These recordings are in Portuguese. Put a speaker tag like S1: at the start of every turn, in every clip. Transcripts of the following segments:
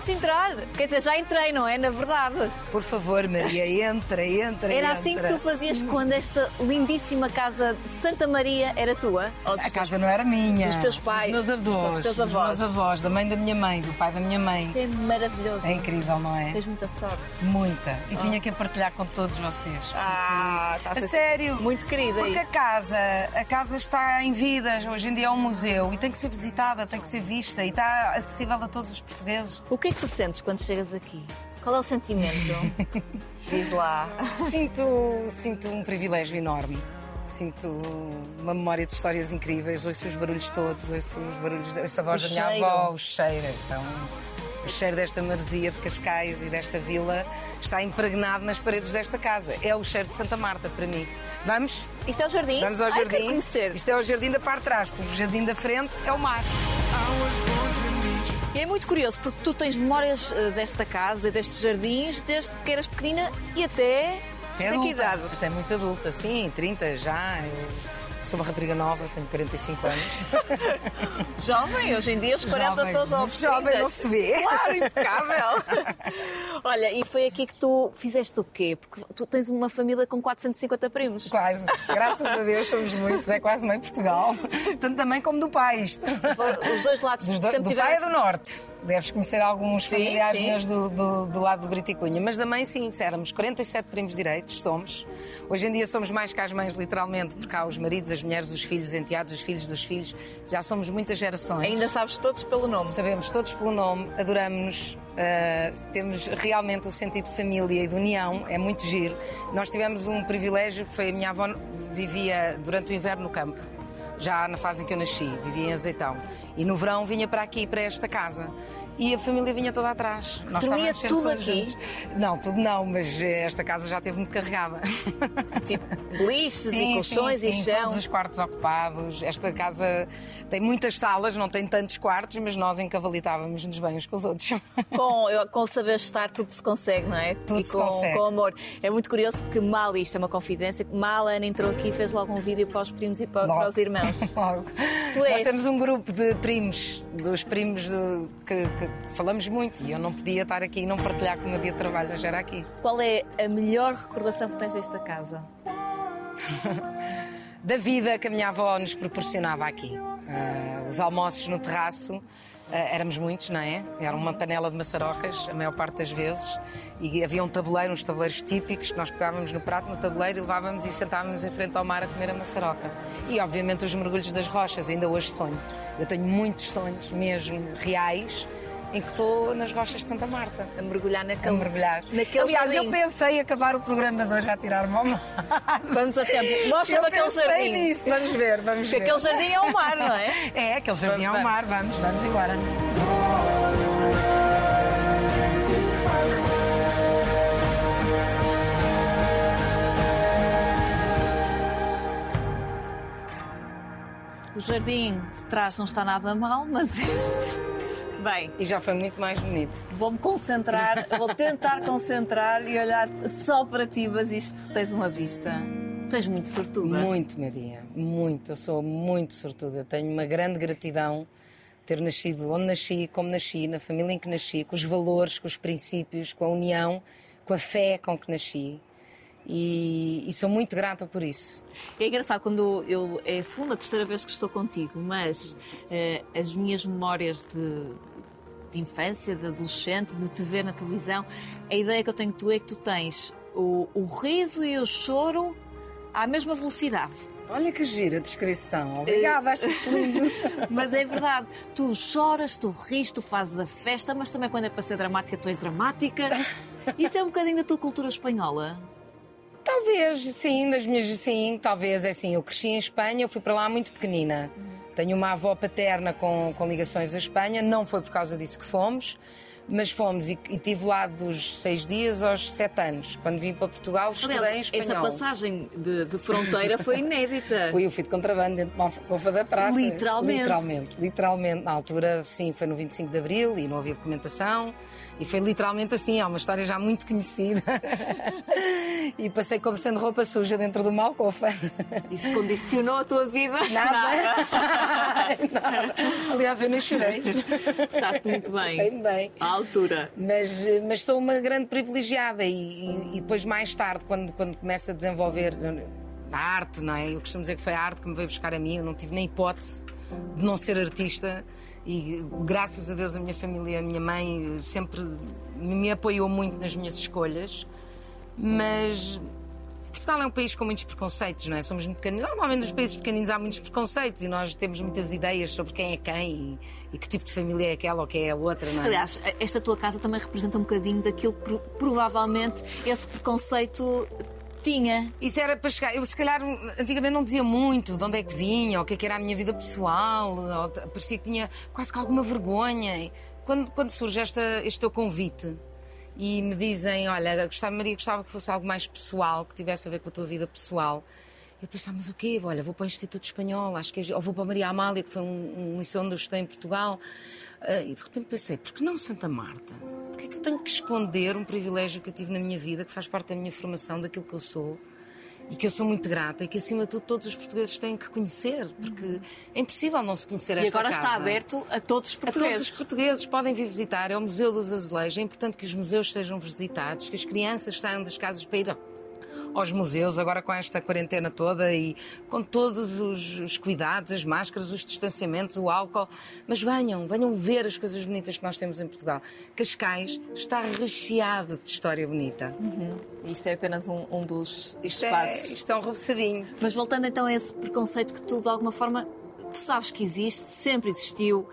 S1: Posso entrar? Quer dizer, já entrei, não é? Na verdade.
S2: Por favor, Maria, entra, entra.
S1: Era
S2: entra.
S1: assim que tu fazias quando esta lindíssima casa de Santa Maria era tua? Dos
S2: A casa não era minha.
S1: Dos teus pais.
S2: Dos meus avós.
S1: dos teus
S2: dos
S1: avós.
S2: meus avós, da mãe da minha mãe, do pai da minha mãe.
S1: Isto é maravilhoso.
S2: É incrível, não é?
S1: Tens muita sorte.
S2: Muita. E tinha que a partilhar com todos vocês.
S1: Ah, está
S2: A sério.
S1: Muito querida
S2: Porque a
S1: isso.
S2: casa, a casa está em vidas, hoje em dia é um museu e tem que ser visitada, tem que ser vista e está acessível a todos os portugueses.
S1: O que é que tu sentes quando chegas aqui? Qual é o sentimento? Diz lá.
S2: Sinto, sinto um privilégio enorme. Sinto uma memória de histórias incríveis, ouço os barulhos todos, ouço os barulhos dessa voz
S1: O
S2: da minha
S1: cheiro.
S2: avó, o cheiro. Então, o cheiro desta maresia de Cascais e desta vila está impregnado nas paredes desta casa. É o cheiro de Santa Marta para mim. Vamos?
S1: Isto é o jardim?
S2: Vamos ao
S1: Ai,
S2: jardim.
S1: conhecer.
S2: Isto é o jardim da parte de trás, porque o jardim da frente é o mar.
S1: E é muito curioso porque tu tens memórias eh, desta casa destes jardins desde que eras pequenina e até.
S2: Até adulta. Até muito adulta, sim, 30 já. Eu sou uma rapariga nova, tenho 45 anos.
S1: Jovem, hoje em dia os 40
S2: Jovem,
S1: são jovens.
S2: jovem
S1: 30.
S2: não se vê.
S1: Claro, impecável. Olha, e foi aqui que tu fizeste o quê? Porque tu tens uma família com 450 primos.
S2: Quase. Graças a Deus somos muitos, é quase meio Portugal. Tanto da mãe como do pai. Isto.
S1: Os dois lados
S2: Dos do,
S1: sempre
S2: do pai é do norte. Deves conhecer alguns
S1: Sim,
S2: familiares
S1: sim.
S2: meus do, do, do lado de Briticunha. Mas da mãe, sim, éramos 47 primos direitos, somos. Hoje em dia somos mais que as mães, literalmente, porque há os maridos, as mulheres, os filhos, os enteados, os filhos dos filhos. Já somos muitas gerações.
S1: Ainda sabes todos pelo nome.
S2: Sabemos todos pelo nome, adoramos-nos, ah, temos realmente o sentido de família e de união, é muito giro. Nós tivemos um privilégio que foi a minha avó vivia durante o inverno no campo. Já na fase em que eu nasci, vivia em Azeitão. E no verão vinha para aqui, para esta casa. E a família vinha toda atrás. Nós
S1: Dormia tudo aqui?
S2: juntos. Não, tudo não, mas eh, esta casa já esteve muito carregada.
S1: Tipo, beliches e colchões
S2: sim,
S1: e
S2: sim,
S1: chão.
S2: Todos os quartos ocupados. Esta casa tem muitas salas, não tem tantos quartos, mas nós encavalitávamos-nos bem uns com os outros.
S1: Com, com o saber estar, tudo se consegue, não é?
S2: Tudo
S1: e
S2: se
S1: com,
S2: consegue.
S1: com amor. É muito curioso porque mal, isto é uma confidência, que mal a Ana entrou aqui e fez logo um vídeo para os primos e para, para os irmãos.
S2: Logo.
S1: Tu és-
S2: Nós temos um grupo de primos, dos primos do- que, que falamos muito e eu não podia estar aqui e não partilhar com o meu dia de trabalho, hoje era aqui.
S1: Qual é a melhor recordação que tens desta casa?
S2: Da vida que a minha avó nos proporcionava aqui. Ah, os almoços no terraço, éramos muitos, não é? Era uma panela de maçarocas, a maior parte das vezes, e havia um tabuleiro, uns tabuleiros típicos, que nós pegávamos no prato, no tabuleiro, e levávamos e sentávamos em frente ao mar a comer a maçaroca. E, obviamente, os mergulhos das rochas, ainda hoje sonho. Eu tenho muitos sonhos, mesmo reais, em que estou nas rochas de Santa Marta.
S1: A mergulhar
S2: A
S1: naquele,
S2: mergulhar.
S1: naquele
S2: Aliás,
S1: jardim.
S2: eu pensei em acabar o programa de hoje a tirar-me ao mar.
S1: Vamos a tempo. Mostra-me aquele jardim.
S2: nisso. Vamos ver, vamos
S1: Porque
S2: ver.
S1: aquele jardim é o mar, não é?
S2: É, aquele jardim
S1: Vamos.
S2: mar. Vamos, vamos embora.
S1: O jardim de trás não está nada mal, mas este. Bem,
S2: E já foi muito mais bonito.
S1: vou-me concentrar, vou tentar concentrar e olhar só para ti, mas isto tens uma vista. Tu és muito sortuda.
S2: Muito, Maria. Muito. Eu sou muito sortuda. Eu tenho uma grande gratidão ter nascido onde nasci, como nasci, na família em que nasci, com os valores, com os princípios, com a união, com a fé com que nasci. E, e sou muito grata por isso.
S1: É engraçado quando eu. É a segunda, terceira vez que estou contigo, mas eh, as minhas memórias de, de infância, de adolescente, de te ver na televisão, a ideia que eu tenho de tu é que tu tens o, o riso e o choro à mesma velocidade.
S2: Olha que gira a descrição. Obrigada, acho lindo.
S1: Mas é verdade, tu choras, tu ris, tu fazes a festa, mas também quando é para ser dramática, tu és dramática. Isso é um bocadinho da tua cultura espanhola.
S2: Talvez, sim, das minhas, sim, talvez, é assim, eu cresci em Espanha, eu fui para lá muito pequenina. Tenho uma avó paterna com, com ligações à Espanha, não foi por causa disso que fomos, mas fomos e, e tive lá dos seis dias aos sete anos. Quando vim para Portugal, estudei em
S1: Aliás, essa
S2: espanhol.
S1: passagem de, de fronteira foi inédita.
S2: Fui, eu fui de contrabando dentro de uma alcofa da praça.
S1: Literalmente.
S2: Literalmente. Literalmente. Na altura, sim, foi no 25 de Abril e não havia documentação. E foi literalmente assim, é uma história já muito conhecida. e passei como sendo roupa suja dentro de uma alcofa.
S1: Isso condicionou a tua vida?
S2: Nada. nada. Aliás, eu nem chorei.
S1: Estás-te muito bem.
S2: Bem, bem.
S1: Altura.
S2: Mas, mas sou uma grande privilegiada e, e, depois, mais tarde, quando, quando começo a desenvolver a arte, não é? Eu costumo dizer que foi a arte que me veio buscar a mim, eu não tive nem hipótese de não ser artista e graças a Deus a minha família, a minha mãe sempre me apoiou muito nas minhas escolhas, mas Portugal é um país com muitos preconceitos, não é? Somos muito pequeninos. Normalmente nos países pequeninos há muitos preconceitos e nós temos muitas ideias sobre quem é quem e, e que tipo de família é aquela ou quem é a outra, não é?
S1: Aliás, esta tua casa também representa um bocadinho daquilo que provavelmente esse preconceito tinha.
S2: Isso era para chegar. Eu, se calhar, antigamente não dizia muito de onde é que vinha, ou o que, é que era a minha vida pessoal, ou, parecia que tinha quase que alguma vergonha. Quando, quando surge esta, este teu convite e me dizem: Olha, gostava, Maria, gostava que fosse algo mais pessoal, que tivesse a ver com a tua vida pessoal. Eu pensava, mas o quê? Olha, vou para o Instituto Espanhol, acho que é, ou vou para Maria Amália, que foi um, um liceu onde eu estudei em Portugal. Uh, e de repente pensei, por que não Santa Marta? Porquê é que eu tenho que esconder um privilégio que eu tive na minha vida, que faz parte da minha formação, daquilo que eu sou? E que eu sou muito grata e que acima de tudo todos os portugueses têm que conhecer, porque é impossível não se conhecer esta
S1: E agora
S2: casa.
S1: está aberto a todos os portugueses.
S2: A todos os portugueses podem vir visitar, é o Museu dos Azulejos, é importante que os museus sejam visitados, que as crianças saiam das casas para ir aos museus, agora com esta quarentena toda e com todos os, os, cuidados, as máscaras, os distanciamentos, o álcool. Mas venham, venham ver as coisas bonitas que nós temos em Portugal. Cascais está recheado de história bonita.
S1: Uhum. Isto é apenas um, um dos
S2: isto
S1: é, espaços.
S2: É, isto é um rebuçadinho.
S1: Mas voltando então a esse preconceito que tu, de alguma forma, tu sabes que existe, sempre existiu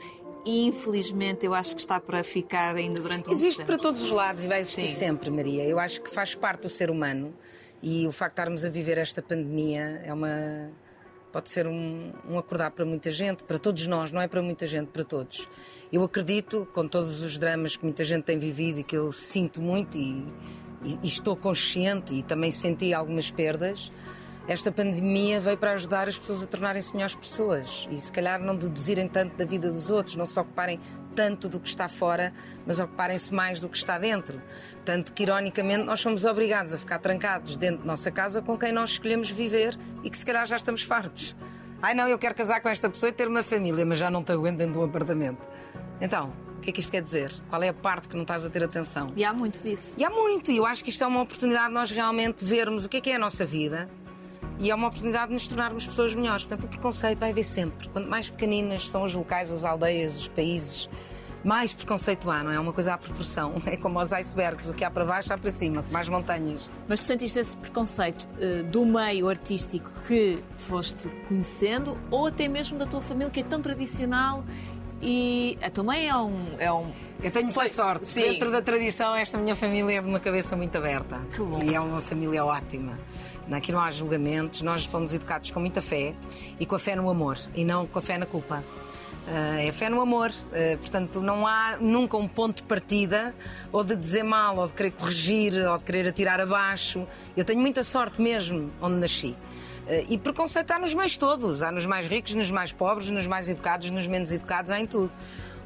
S1: e infelizmente eu acho que está para ficar ainda durante um
S2: Existe para todos os lados e vai existir Sim. sempre, Maria. Eu acho que faz parte do ser humano e o facto de estarmos a viver esta pandemia é uma. Pode ser um, um acordar para muita gente, para todos nós, não é para muita gente, para todos. Eu acredito, com todos os dramas que muita gente tem vivido e que eu sinto muito e, e, e estou consciente e também senti algumas perdas, esta pandemia veio para ajudar as pessoas a tornarem-se melhores pessoas e se calhar não deduzirem tanto da vida dos outros, não se ocuparem tanto do que está fora, mas ocuparem-se mais do que está dentro. Tanto que, ironicamente, nós somos obrigados a ficar trancados dentro de nossa casa com quem nós escolhemos viver e que se calhar já estamos fartos. Ai não, eu quero casar com esta pessoa e ter uma família, mas já não te aguento dentro de um apartamento. Então, o que é que isto quer dizer? Qual é a parte que não estás a ter atenção?
S1: E há muito disso.
S2: E há muito, e eu acho que isto é uma oportunidade de nós realmente vermos o que é que é a nossa vida e é uma oportunidade de nos tornarmos pessoas melhores. Portanto, o preconceito vai haver sempre. Quanto mais pequeninas são os locais, as aldeias, os países, mais preconceito há, não é? É uma coisa à proporção. É como os icebergs, o que há para baixo há para cima, mais montanhas.
S1: Mas tu sentiste esse preconceito uh, do meio artístico que foste conhecendo ou até mesmo da tua família que é tão tradicional e a tua mãe é um. É um...
S2: Eu tenho muita sorte. Sim. Dentro da tradição, esta minha família é uma cabeça muito aberta.
S1: Que bom.
S2: E é uma família ótima. Aqui não há julgamentos, nós fomos educados com muita fé e com a fé no amor e não com a fé na culpa. Uh, é fé no amor, uh, portanto não há nunca um ponto de partida ou de dizer mal, ou de querer corrigir, ou de querer atirar abaixo. Eu tenho muita sorte mesmo onde nasci. Uh, e preconceito há nos meios todos, há nos mais ricos, nos mais pobres, nos mais educados, nos menos educados, há em tudo.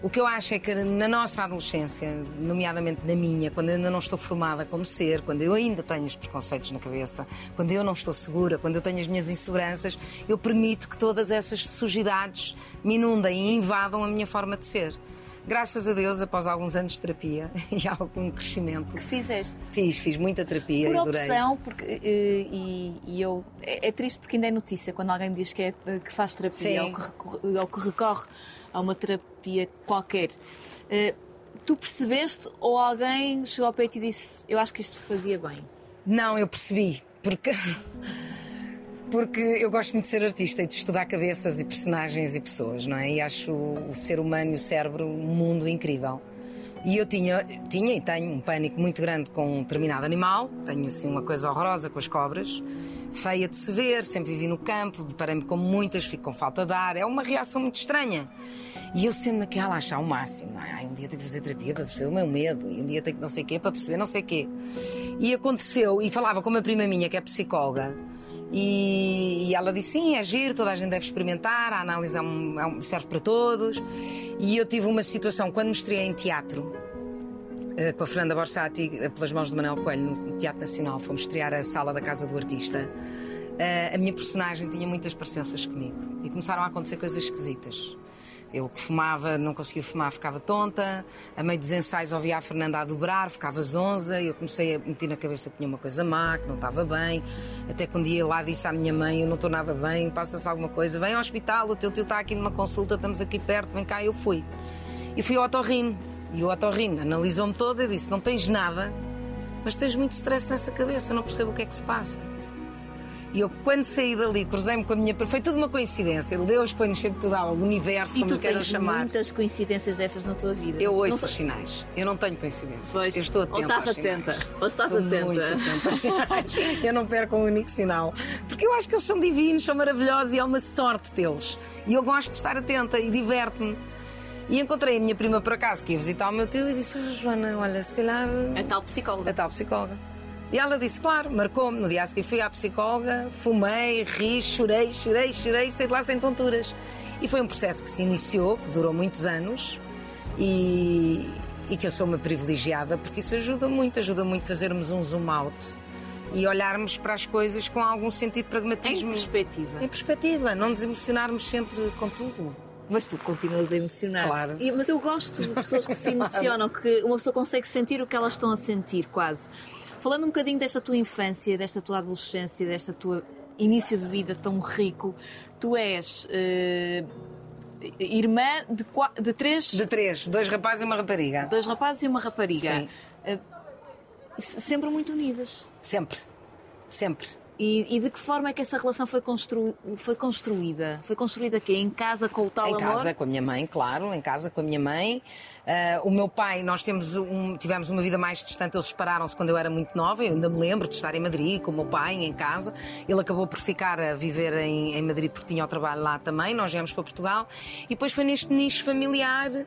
S2: O que eu acho é que na nossa adolescência, nomeadamente na minha, quando eu ainda não estou formada como ser, quando eu ainda tenho os preconceitos na cabeça, quando eu não estou segura, quando eu tenho as minhas inseguranças, eu permito que todas essas sujidades me inundem e invadam a minha forma de ser graças a Deus, após alguns anos de terapia e algum crescimento.
S1: Que fizeste?
S2: Fiz, fiz muita terapia.
S1: Por
S2: adorei.
S1: opção, porque, e, eh, e, e eu. É, é, triste porque ainda é notícia quando alguém diz que, é, que faz terapia ou que, recorre, ou que recorre a uma terapia qualquer. Tu percebeste ou alguém chegou ao peito e disse: Eu acho que isto fazia bem?
S2: Não, eu percebi. Porque. Porque eu gosto muito de ser artista e de estudar cabeças e personagens e pessoas, não é? E acho o ser humano e o cérebro um mundo incrível. E eu tinha, tinha e tenho um pânico muito grande com um determinado animal, tenho assim uma coisa horrorosa com as cobras, feia de se ver, sempre vivi no campo, deparei-me com muitas, fico com falta de ar, é uma reação muito estranha. E eu sempre naquela achar o máximo, ai, um dia tenho que fazer terapia para perceber o meu medo, e um dia tenho que não sei o quê para perceber não sei o quê. E aconteceu, e falava com uma prima minha que é psicóloga, e, e, ela disse: sim, é giro, toda a gente deve experimentar, a análise é um, é um, serve para todos. E eu tive uma situação quando me estreiei em teatro. Eh, com a Fernanda Borsati, eh, pelas mãos de Manuel Coelho, no Teatro Nacional, fomos estrear a sala da Casa do Artista. uh, a minha personagem tinha muitas parecenças comigo e começaram a acontecer coisas esquisitas. Eu que fumava, não conseguia fumar, ficava tonta. A meio dos ensaios ouvia a Fernanda a dobrar, ficava zonza. E eu comecei a meter na cabeça que tinha uma coisa má, que não estava bem. Até que um dia lá disse à minha mãe: Eu não estou nada bem, passa-se alguma coisa. Vem ao hospital, o teu tio está aqui numa consulta, estamos aqui perto, vem cá. Eu fui. E fui ao otorrino. E o otorrino analisou-me toda e disse: Não tens nada, mas tens muito stress nessa cabeça, não percebo o que é que se passa. E eu, quando saí dali, cruzei-me com a minha. Foi tudo uma coincidência. Deus põe-nos sempre tudo ao universo,
S1: e
S2: como queiram
S1: chamar. muitas coincidências dessas na tua vida.
S2: Eu ouço os sinais. Eu não tenho coincidências.
S1: Pois,
S2: eu estou atenta.
S1: Ou estás atenta. Ou estás estou atenta.
S2: Muito atenta aos sinais. eu não perco um único sinal. Porque eu acho que eles são divinos, são maravilhosos e é uma sorte tê-los. E eu gosto de estar atenta e diverte-me. E encontrei a minha prima por acaso que ia visitar o meu tio e disse: Joana, olha, se calhar.
S1: A tal psicóloga.
S2: A tal psicóloga. E ela disse, claro, marcou-me. No dia a seguir fui à psicóloga, fumei, ri, chorei, chorei, chorei, saí de lá sem tonturas. E foi um processo que se iniciou, que durou muitos anos e, e que eu sou uma privilegiada porque isso ajuda muito, ajuda muito a fazermos um zoom out e olharmos para as coisas com algum sentido de pragmatismo.
S1: Em perspectiva.
S2: Em perspectiva, não nos emocionarmos sempre com tudo.
S1: Mas tu continuas a emocionar.
S2: Claro.
S1: E, mas eu gosto de pessoas que se emocionam, que uma pessoa consegue sentir o que elas estão a sentir, quase. Falando um bocadinho desta tua infância, desta tua adolescência, desta tua início de vida tão rico, tu és uh, irmã de, de três.
S2: De três, dois rapazes e uma rapariga.
S1: Dois rapazes e uma rapariga. Sim. Uh, sempre muito unidas.
S2: Sempre. Sempre.
S1: E, e, de que forma é que essa relação foi, constru, foi construída? Foi construída aqui Em casa com o tal
S2: em
S1: amor?
S2: Em casa com a minha mãe, claro, em casa com a minha mãe. Uh, o meu pai, nós temos um, tivemos uma vida mais distante, eles separaram-se quando eu era muito nova. Eu ainda me lembro de estar em Madrid com o meu pai, em casa. Ele acabou por ficar a viver em, em Madrid porque tinha o trabalho lá também. Nós viemos para Portugal. E depois foi neste nicho familiar, uh,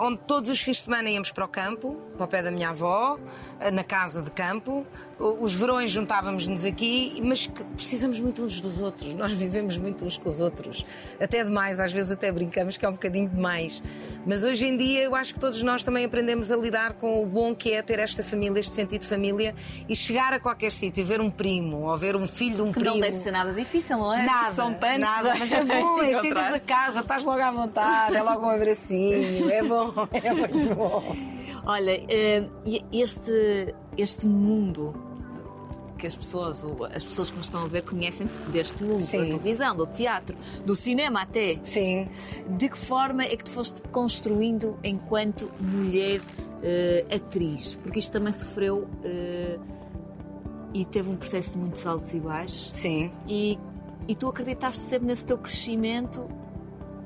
S2: onde todos os fins de semana íamos para o campo, para o pé da minha avó, uh, na casa de campo. Os verões juntávamos-nos aqui, mas que precisamos muito uns dos outros. Nós vivemos muito uns com os outros. Até demais, às vezes até brincamos que é um bocadinho demais. Mas hoje em dia eu acho que todos nós também aprendemos a lidar com o bom que é ter esta família, este sentido de família e chegar a qualquer sítio e ver um primo ou ver um filho de um
S1: que
S2: primo.
S1: Não deve ser nada difícil, não é?
S2: Nada.
S1: São tantos.
S2: Nada, mas é bom, é, chegas a casa, estás logo à vontade, é logo um abracinho, é bom, é muito bom.
S1: Olha, eh, este, este mundo que as pessoas, as pessoas que nos estão a ver conhecem deste mundo, Sim. da televisão, do teatro, do cinema até.
S2: Sim.
S1: De que forma é que tu foste construindo enquanto mulher uh, atriz? Porque isto também sofreu uh, e teve um processo de muitos altos e baixos.
S2: Sim.
S1: E, e tu acreditaste sempre nesse teu crescimento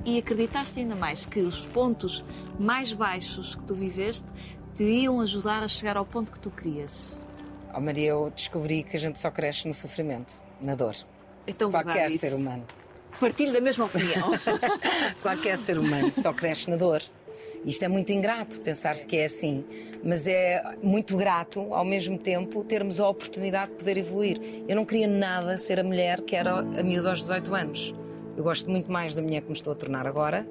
S1: e acreditaste ainda mais que os pontos mais baixos que tu viveste te iam ajudar a chegar ao ponto que tu querias.
S2: Oh Maria, eu descobri que a gente só cresce no sofrimento, na dor.
S1: Então,
S2: Qualquer ser humano.
S1: Partilho da mesma opinião.
S2: Qualquer ser humano só cresce na dor. Isto é muito ingrato pensar-se que é assim, mas é muito grato, ao mesmo tempo, termos a oportunidade de poder evoluir. Eu não queria nada ser a mulher que era a miúda aos 18 anos. Eu gosto muito mais da mulher que me estou a tornar agora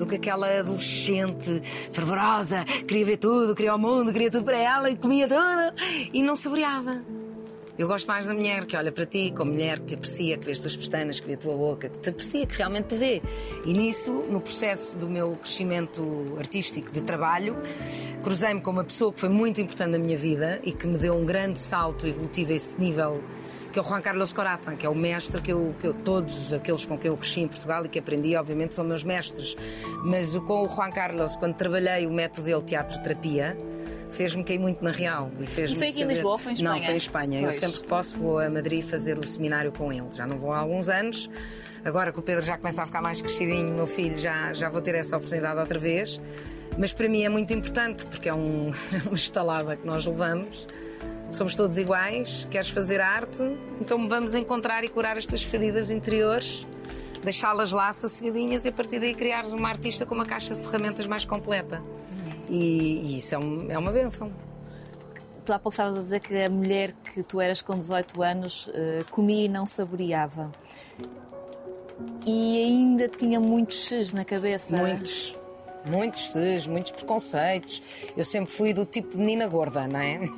S2: do que aquela adolescente fervorosa, queria ver tudo, queria o mundo, queria tudo para ela e comia tudo e não saboreava. Eu gosto mais da mulher que olha para ti como mulher que te aprecia, que vê as tuas pestanas, que vê a tua boca, que te aprecia, que realmente te vê. E nisso, no processo do meu crescimento artístico de trabalho, cruzei-me com uma pessoa que foi muito importante na minha vida e que me deu um grande salto evolutivo a esse nível que é o Juan Carlos Corafa, que é o mestre que eu, que eu, todos aqueles com quem eu cresci em Portugal e que aprendi, obviamente, são meus mestres. Mas com o Juan Carlos, quando trabalhei o método dele, teatro-terapia, fez-me cair muito na real.
S1: E, fez e foi aqui em Lisboa ou foi em Espanha?
S2: Não, foi em Espanha. Pois. Eu sempre que posso vou a Madrid fazer o seminário com ele. Já não vou há alguns anos. Agora que o Pedro já começa a ficar mais crescidinho, meu filho, já, já vou ter essa oportunidade outra vez. Mas para mim é muito importante, porque é um, uma estalada que nós levamos somos todos iguais, queres fazer arte, então vamos encontrar e curar as tuas feridas interiores, deixá-las lá sossegadinhas e a partir daí criares uma artista com uma caixa de ferramentas mais completa. E, e isso é, um, é uma benção.
S1: Tu há pouco estavas a dizer que a mulher que tu eras com 18 anos uh, comia e não saboreava. E ainda tinha muitos X na cabeça.
S2: Muitos Muitos ses, muitos preconceitos. Eu sempre fui do tipo menina gorda, não é?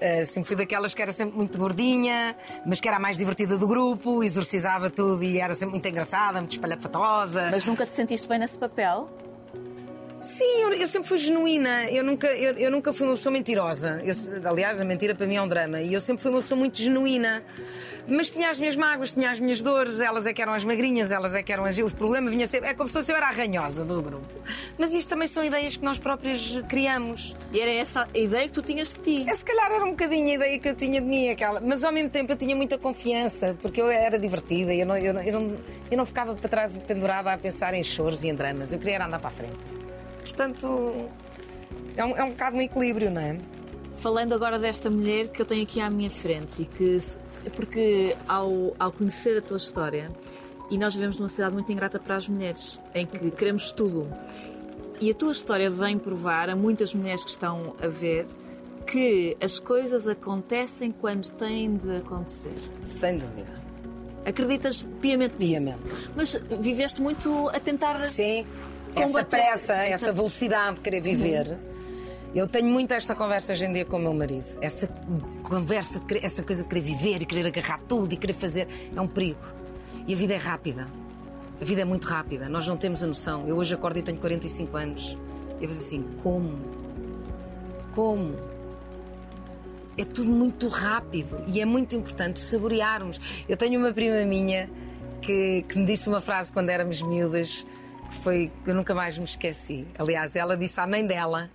S2: Eh, sempre fui daquelas que era sempre muito gordinha, mas que era a mais divertida do grupo, exorcizava tudo e era sempre muito engraçada, muito espalhafatosa.
S1: Mas nunca te sentiste bem nesse papel?
S2: Sim, eu, eu, sempre fui genuína. Eu nunca, eu, eu nunca fui uma pessoa mentirosa. Eu, aliás, a mentira para mim é um drama. E eu sempre fui uma pessoa muito genuína. Mas tinha as minhas mágoas, tinha as minhas dores. Elas é que eram as magrinhas, elas é que eram as. Os problemas vinha sempre. É como se eu era a ranhosa do grupo. Mas isto também são ideias que nós próprios criamos.
S1: E era essa a ideia que tu tinhas de ti?
S2: É, se calhar era um bocadinho a ideia que eu tinha de mim. Aquela. Mas ao mesmo tempo eu tinha muita confiança, porque eu era divertida. Eu não, eu não, eu não, eu não ficava para trás pendurada a pensar em choros e em dramas. Eu queria andar para a frente. Portanto, é um, é um bocado um equilíbrio, não é?
S1: Falando agora desta mulher que eu tenho aqui à minha frente e que. Porque ao, ao conhecer a tua história, e nós vivemos numa cidade muito ingrata para as mulheres, em que queremos tudo. E a tua história vem provar a muitas mulheres que estão a ver que as coisas acontecem quando têm de acontecer.
S2: Sem dúvida.
S1: Acreditas piamente
S2: nisso? Piamente.
S1: Mas viveste muito a tentar.
S2: Sim essa pressa, essa velocidade de querer viver. Eu tenho muito esta conversa hoje em dia com o meu marido. Essa conversa, essa coisa de querer viver e querer agarrar tudo e querer fazer é um perigo. E a vida é rápida. A vida é muito rápida. Nós não temos a noção. Eu hoje acordo e tenho 45 anos. Eu penso assim: como? Como? É tudo muito rápido e é muito importante saborearmos. Eu tenho uma prima minha que, que me disse uma frase quando éramos miúdas que foi que eu nunca mais me esqueci. Aliás, ela disse à mãe dela.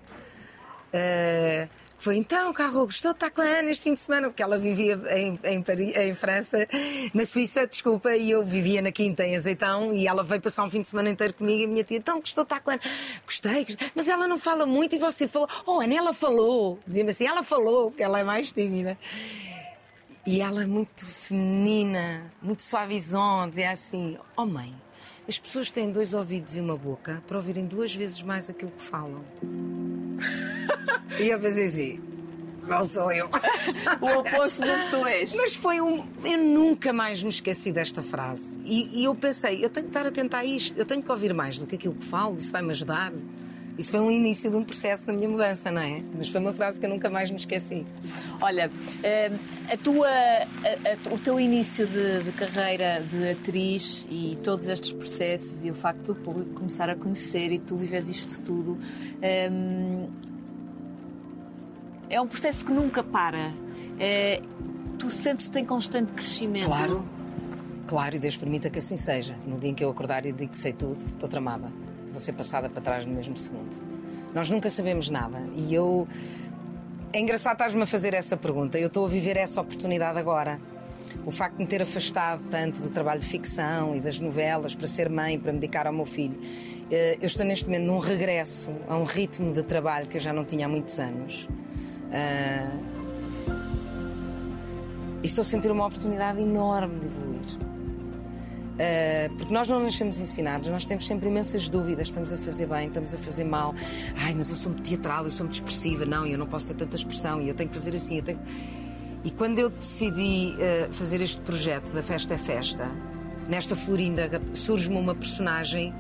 S2: Uh, foi então, Carro, gostou de estar com a Ana este fim de semana, porque ela vivia em, em, Paris, em França, na Suíça, desculpa, e eu vivia na Quinta, em Azeitão, e ela veio passar um fim de semana inteiro comigo, e a minha tia, então, gostou de estar com a Ana? Gostei, mas ela não fala muito, e você falou, oh, Ana, ela falou. Dizia-me assim, ela falou, porque ela é mais tímida. E ela é muito feminina, muito suavizão, dizia assim, oh mãe, as pessoas têm dois ouvidos e uma boca para ouvirem duas vezes mais aquilo que falam. e eu pensei assim. Não sou eu.
S1: o oposto do que tu és.
S2: Mas foi um. Eu nunca mais me esqueci desta frase. E, e eu pensei, eu tenho que estar atenta a isto. Eu tenho que ouvir mais do que aquilo que falo. Isso vai me ajudar. Isso foi um início de um processo na minha mudança, não é? Mas foi uma frase que eu nunca mais me esqueci.
S1: Olha, eh, a tua, a, a, o teu início de, de, carreira de atriz e todos estes processos e o facto do público começar a conhecer e tu vives isto tudo é, é um processo que nunca para. É, tu sentes-te em constante crescimento.
S2: Claro, claro, e Deus permita que assim seja. No dia em que eu acordar e digo que sei tudo, estou tramada ser passada para trás no mesmo segundo. Nós nunca sabemos nada e eu. É engraçado estás-me a fazer essa pergunta. Eu estou a viver essa oportunidade agora. O facto de me ter afastado tanto do trabalho de ficção e das novelas para ser mãe, para me dedicar ao meu filho. Eh, eu estou neste momento num regresso a um ritmo de trabalho que eu já não tinha há muitos anos. Eh, e estou a sentir uma oportunidade enorme de evoluir. Uh, porque nós não nascemos ensinados, nós temos sempre imensas dúvidas. Estamos a fazer bem, estamos a fazer mal. Ai, mas eu sou muito teatral, eu sou muito expressiva. Não, eu não posso ter tanta expressão e eu tenho que fazer assim. Tenho... E quando eu decidi uh, fazer este projeto da Festa é Festa, nesta Florinda surge-me uma personagem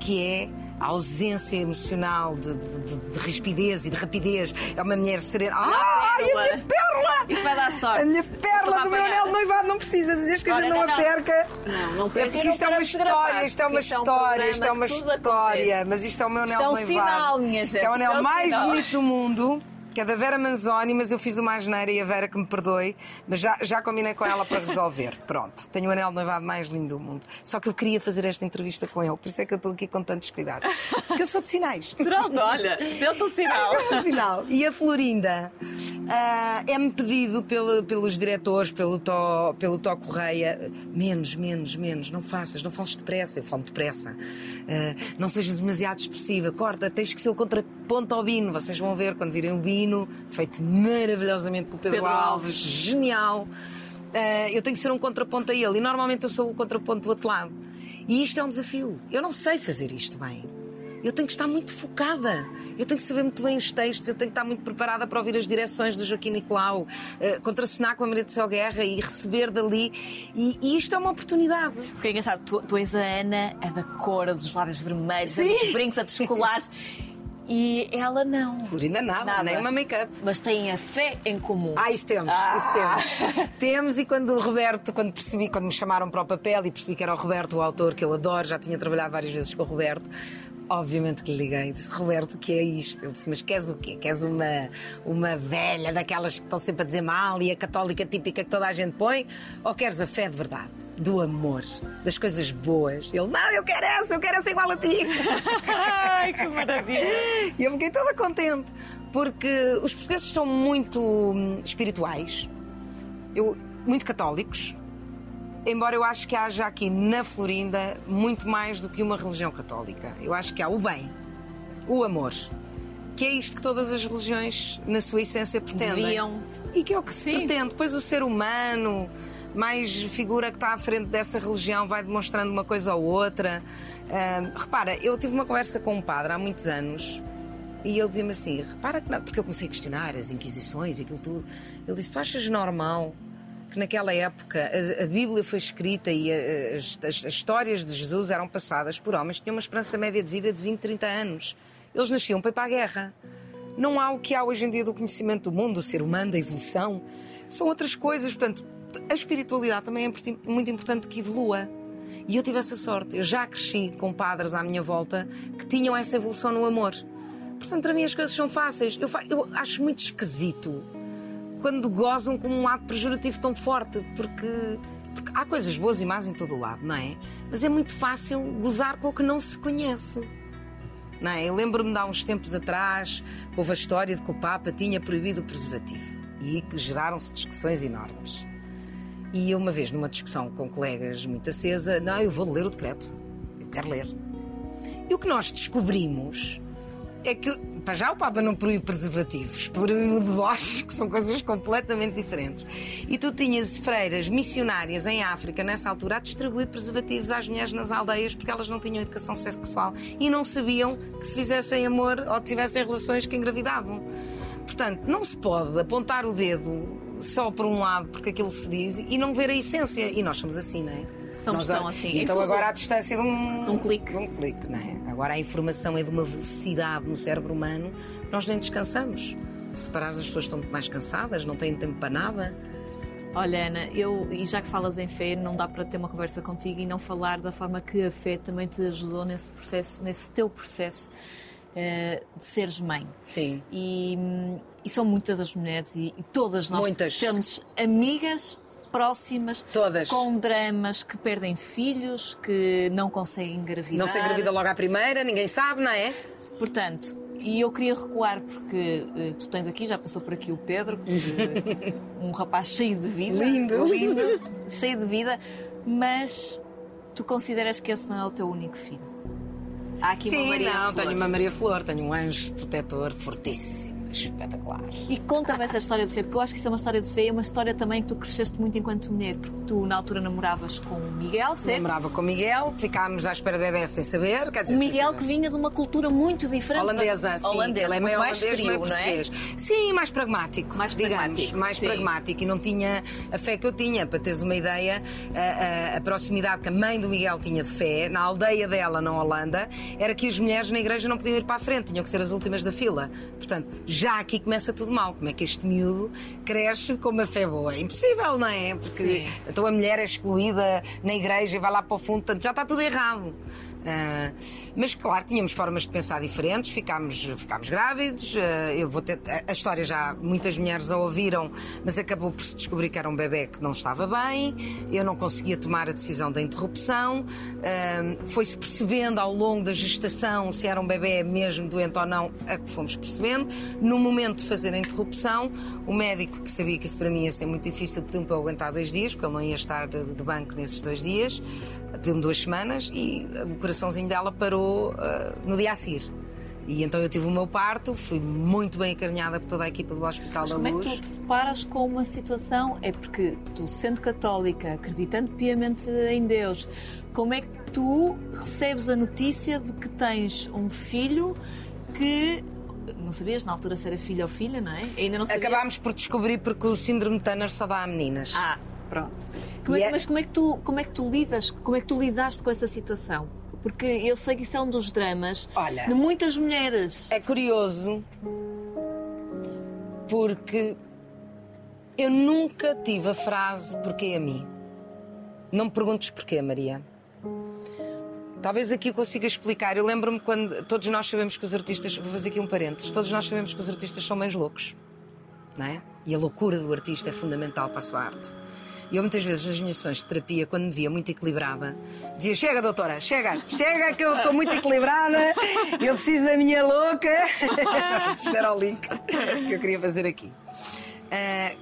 S2: que é a ausência emocional de, de, de, rispidez e de rapidez. É uma mulher serena. Ai, a minha pérola!
S1: Isto vai dar sorte.
S2: A minha pérola do meu anel noivado não precisa dizer que a gente não, não, a perca.
S1: Não, não perca.
S2: É porque isto é uma história, isto é uma história, isto é uma história. Mas isto é o meu anel noivado.
S1: Isto é um sinal, minha gente.
S2: Que é o anel mais bonito do mundo que é da Vera Manzoni, mas eu fiz uma asneira e a Vera que me perdoe, mas já, já combinei com ela para resolver. Pronto, tenho o anel de noivado mais lindo do mundo. Só que eu queria fazer esta entrevista com ele, por isso é que eu estou aqui com tantos cuidados. Porque eu sou de sinais.
S1: Pronto, olha, deu-te um sinal.
S2: um sinal. E a Florinda uh, é-me pedido pelo, pelos diretores, pelo Tó, pelo Tó Correia, menos, menos, menos, não faças, não fales depressa, eu falo depressa. Uh, não sejas demasiado expressiva, corta, tens que ser o contraponto ao Bino, vocês vão ver quando virem o Bino feito maravilhosamente pelo Pedro, Pedro Alves, Alves, genial. Uh, eu tenho que ser um contraponto a ele e normalmente eu sou o contraponto do outro lado. E isto é um desafio. Eu não sei fazer isto bem. eu tenho que estar muito focada, eu tenho que saber muito bem os textos, eu tenho que estar muito preparada para ouvir as direções do Joaquim Nicolau, uh, contracenar com a Maria de Céu Guerra e receber dali. E, e, isto é uma oportunidade.
S1: Porque é engraçado, tu, tu és a Ana, a da cor, a dos lábios vermelhos, Sim. a dos brincos, a dos colares. E ela não.
S2: Florinda nada, nada. nem uma make-up.
S1: Mas têm a fé em comum.
S2: Ah, isso temos, ah. isso temos. temos e quando o Roberto, quando percebi, quando me chamaram para o papel e percebi que era o Roberto, o autor que eu adoro, já tinha trabalhado várias vezes com o Roberto, obviamente que lhe liguei. Disse, Roberto, o que é isto? Ele disse, mas queres o quê? Queres uma, uma velha daquelas que estão sempre a dizer mal e a católica típica que toda a gente põe? Ou queres a fé de verdade? do amor, das coisas boas. Ele, não, eu quero essa, eu quero essa igual a ti.
S1: Ai, que maravilha!
S2: E eu fiquei toda contente, porque os portugueses são muito hum, espirituais, eu, muito católicos, embora eu acho que haja aqui na Florinda muito mais do que uma religião católica. Eu acho que há o bem, o amor, que é isto que todas as religiões, na sua essência, pretendem.
S1: Deviam.
S2: E que é o que se Sim. pretende. Depois o ser humano, mais figura que está à frente dessa religião, vai demonstrando uma coisa ou outra. Uh, repara, eu tive uma conversa com um padre há muitos anos. E ele dizia-me assim: repara que não, porque eu comecei a questionar as inquisições e aquilo tudo. Ele disse: Tu achas normal que naquela época a, a Bíblia foi escrita e a, as, as, as, histórias de Jesus eram passadas por homens que tinham uma esperança média de vida de 20, 30 anos? Eles nasciam para ir para a guerra. Não há o que há hoje em dia do conhecimento do mundo, do ser humano, da evolução. São outras coisas. Portanto, a espiritualidade também é muito importante que evolua. E eu tive essa sorte. Eu já cresci com padres à minha volta que tinham essa evolução no amor. Portanto, para mim as coisas são fáceis. Eu, eu acho muito esquisito quando gozam com um lado pejorativo tão forte, porque, porque há coisas boas e más em todo o lado, não é? Mas é muito fácil gozar com o que não se conhece. Não é? Eu lembro-me de há uns tempos atrás que houve a história de que o Papa tinha proibido o preservativo e que geraram-se discussões enormes. E uma vez, numa discussão com colegas muito acesa, não, eu vou ler o decreto. Eu quero ler. E o que nós descobrimos é que, para já, o Papa não proíbe preservativos, proíbe o deboche, que são coisas completamente diferentes. E tu tinhas freiras missionárias em África, nessa altura, a distribuir preservativos às mulheres nas aldeias porque elas não tinham educação sexual e não sabiam que se fizessem amor ou tivessem relações que engravidavam. Portanto, não se pode apontar o dedo só por um lado, porque aquilo se diz, e não ver a essência. E nós somos assim, não é?
S1: Nós, assim.
S2: Então agora à distância de um,
S1: um clique.
S2: De um clique, não é? Agora a informação é de uma velocidade no cérebro humano que nós nem descansamos. Se reparares, as pessoas estão muito mais cansadas, não têm tempo para nada.
S1: Olha, Ana, eu, e já que falas em fé, não dá para ter uma conversa contigo e não falar da forma que a fé também te ajudou nesse processo, nesse teu processo uh, de seres mãe.
S2: Sim.
S1: E, e são muitas as mulheres e, e todas nós
S2: muitas.
S1: temos amigas próximas,
S2: Todas.
S1: com dramas que perdem filhos, que não conseguem engravidar.
S2: Não se engravida logo à primeira, ninguém sabe, não é?
S1: Portanto, e eu queria recuar porque uh, tu tens aqui, já passou por aqui o Pedro, que, um rapaz cheio de vida.
S2: Lindo.
S1: Lindo, cheio de vida, mas tu consideras que esse não é o teu único filho? Há aqui
S2: Sim,
S1: uma Maria
S2: não,
S1: Flor.
S2: tenho uma Maria Flor, tenho um anjo protetor fortíssimo espetacular.
S1: E conta-me essa história de fé, porque eu acho que isso é uma história de fé, é uma história também que tu cresceste muito enquanto mulher, porque tu na altura namoravas com o Miguel, certo?
S2: Namorava com o Miguel, ficámos à espera de bebê sem saber. Quer dizer,
S1: o Miguel que vinha de uma cultura muito diferente.
S2: Holandesa, sim.
S1: Holandesa,
S2: Ele é
S1: muito mais frio, não é?
S2: Sim, mais pragmático.
S1: Mais
S2: digamos,
S1: pragmático.
S2: Mais
S1: sim.
S2: pragmático. E não tinha a fé que eu tinha. Para teres uma ideia, a, a, a proximidade que a mãe do Miguel tinha de fé, na aldeia dela, na Holanda, era que as mulheres na igreja não podiam ir para a frente, tinham que ser as últimas da fila. Portanto, já aqui começa tudo mal. Como é que este miúdo cresce com uma fé boa? É impossível, não é? Porque
S1: Sim.
S2: então a mulher é excluída na igreja e vai lá para o fundo, portanto já está tudo errado. Uh, mas claro, tínhamos formas de pensar diferentes, ficámos, ficámos grávidos. Uh, eu vou ter, a, a, história já muitas mulheres a ouviram, mas acabou por se descobrir que era um bebê que não estava bem. Eu não conseguia tomar a decisão da interrupção. Uh, Foi-se percebendo ao longo da gestação se era um bebê mesmo doente ou não, a que fomos percebendo. No momento de fazer a interrupção, o médico que sabia que isso para mim ia ser muito difícil pediu-me para aguentar dois dias, porque ele não ia estar de, de banco nesses dois dias. Pediu-me duas semanas e o coraçãozinho dela parou uh, no dia a seguir. E então eu tive o meu parto, fui muito bem acarinhada por toda a equipa do Hospital
S1: Mas
S2: da
S1: como
S2: Luz.
S1: é que tu te deparas com uma situação? É porque tu, sendo católica, acreditando piamente em Deus, como é que tu recebes a notícia de que tens um filho que. Não sabias na altura se era filho ou filha, não é? Ainda não sabias.
S2: Acabámos por descobrir porque o síndrome de Tanner só dá a meninas.
S1: Ah, pronto. Como é
S2: é-
S1: Mas como é, que tu, como é que tu lidas? Como é que tu lidaste com essa situação? Porque eu sei que isso é um dos dramas
S2: Olha.
S1: de muitas mulheres.
S2: É curioso porque eu nunca tive a frase porquê a mim. Não me perguntes porquê, Maria. Talvez aqui consiga explicar. Eu lembro-me quando todos nós sabemos que os artistas, vou fazer aqui um parênteses, todos nós sabemos que os artistas são meio loucos, não é? E a loucura do artista é fundamental para a sua arte. E eu muitas vezes nas minhas sessões de terapia, quando me via muito equilibrada, dizia: Chega, doutora, chega, chega, que eu estou muito equilibrada, eu preciso da minha louca. Isto era o link que eu queria fazer aqui. Ah,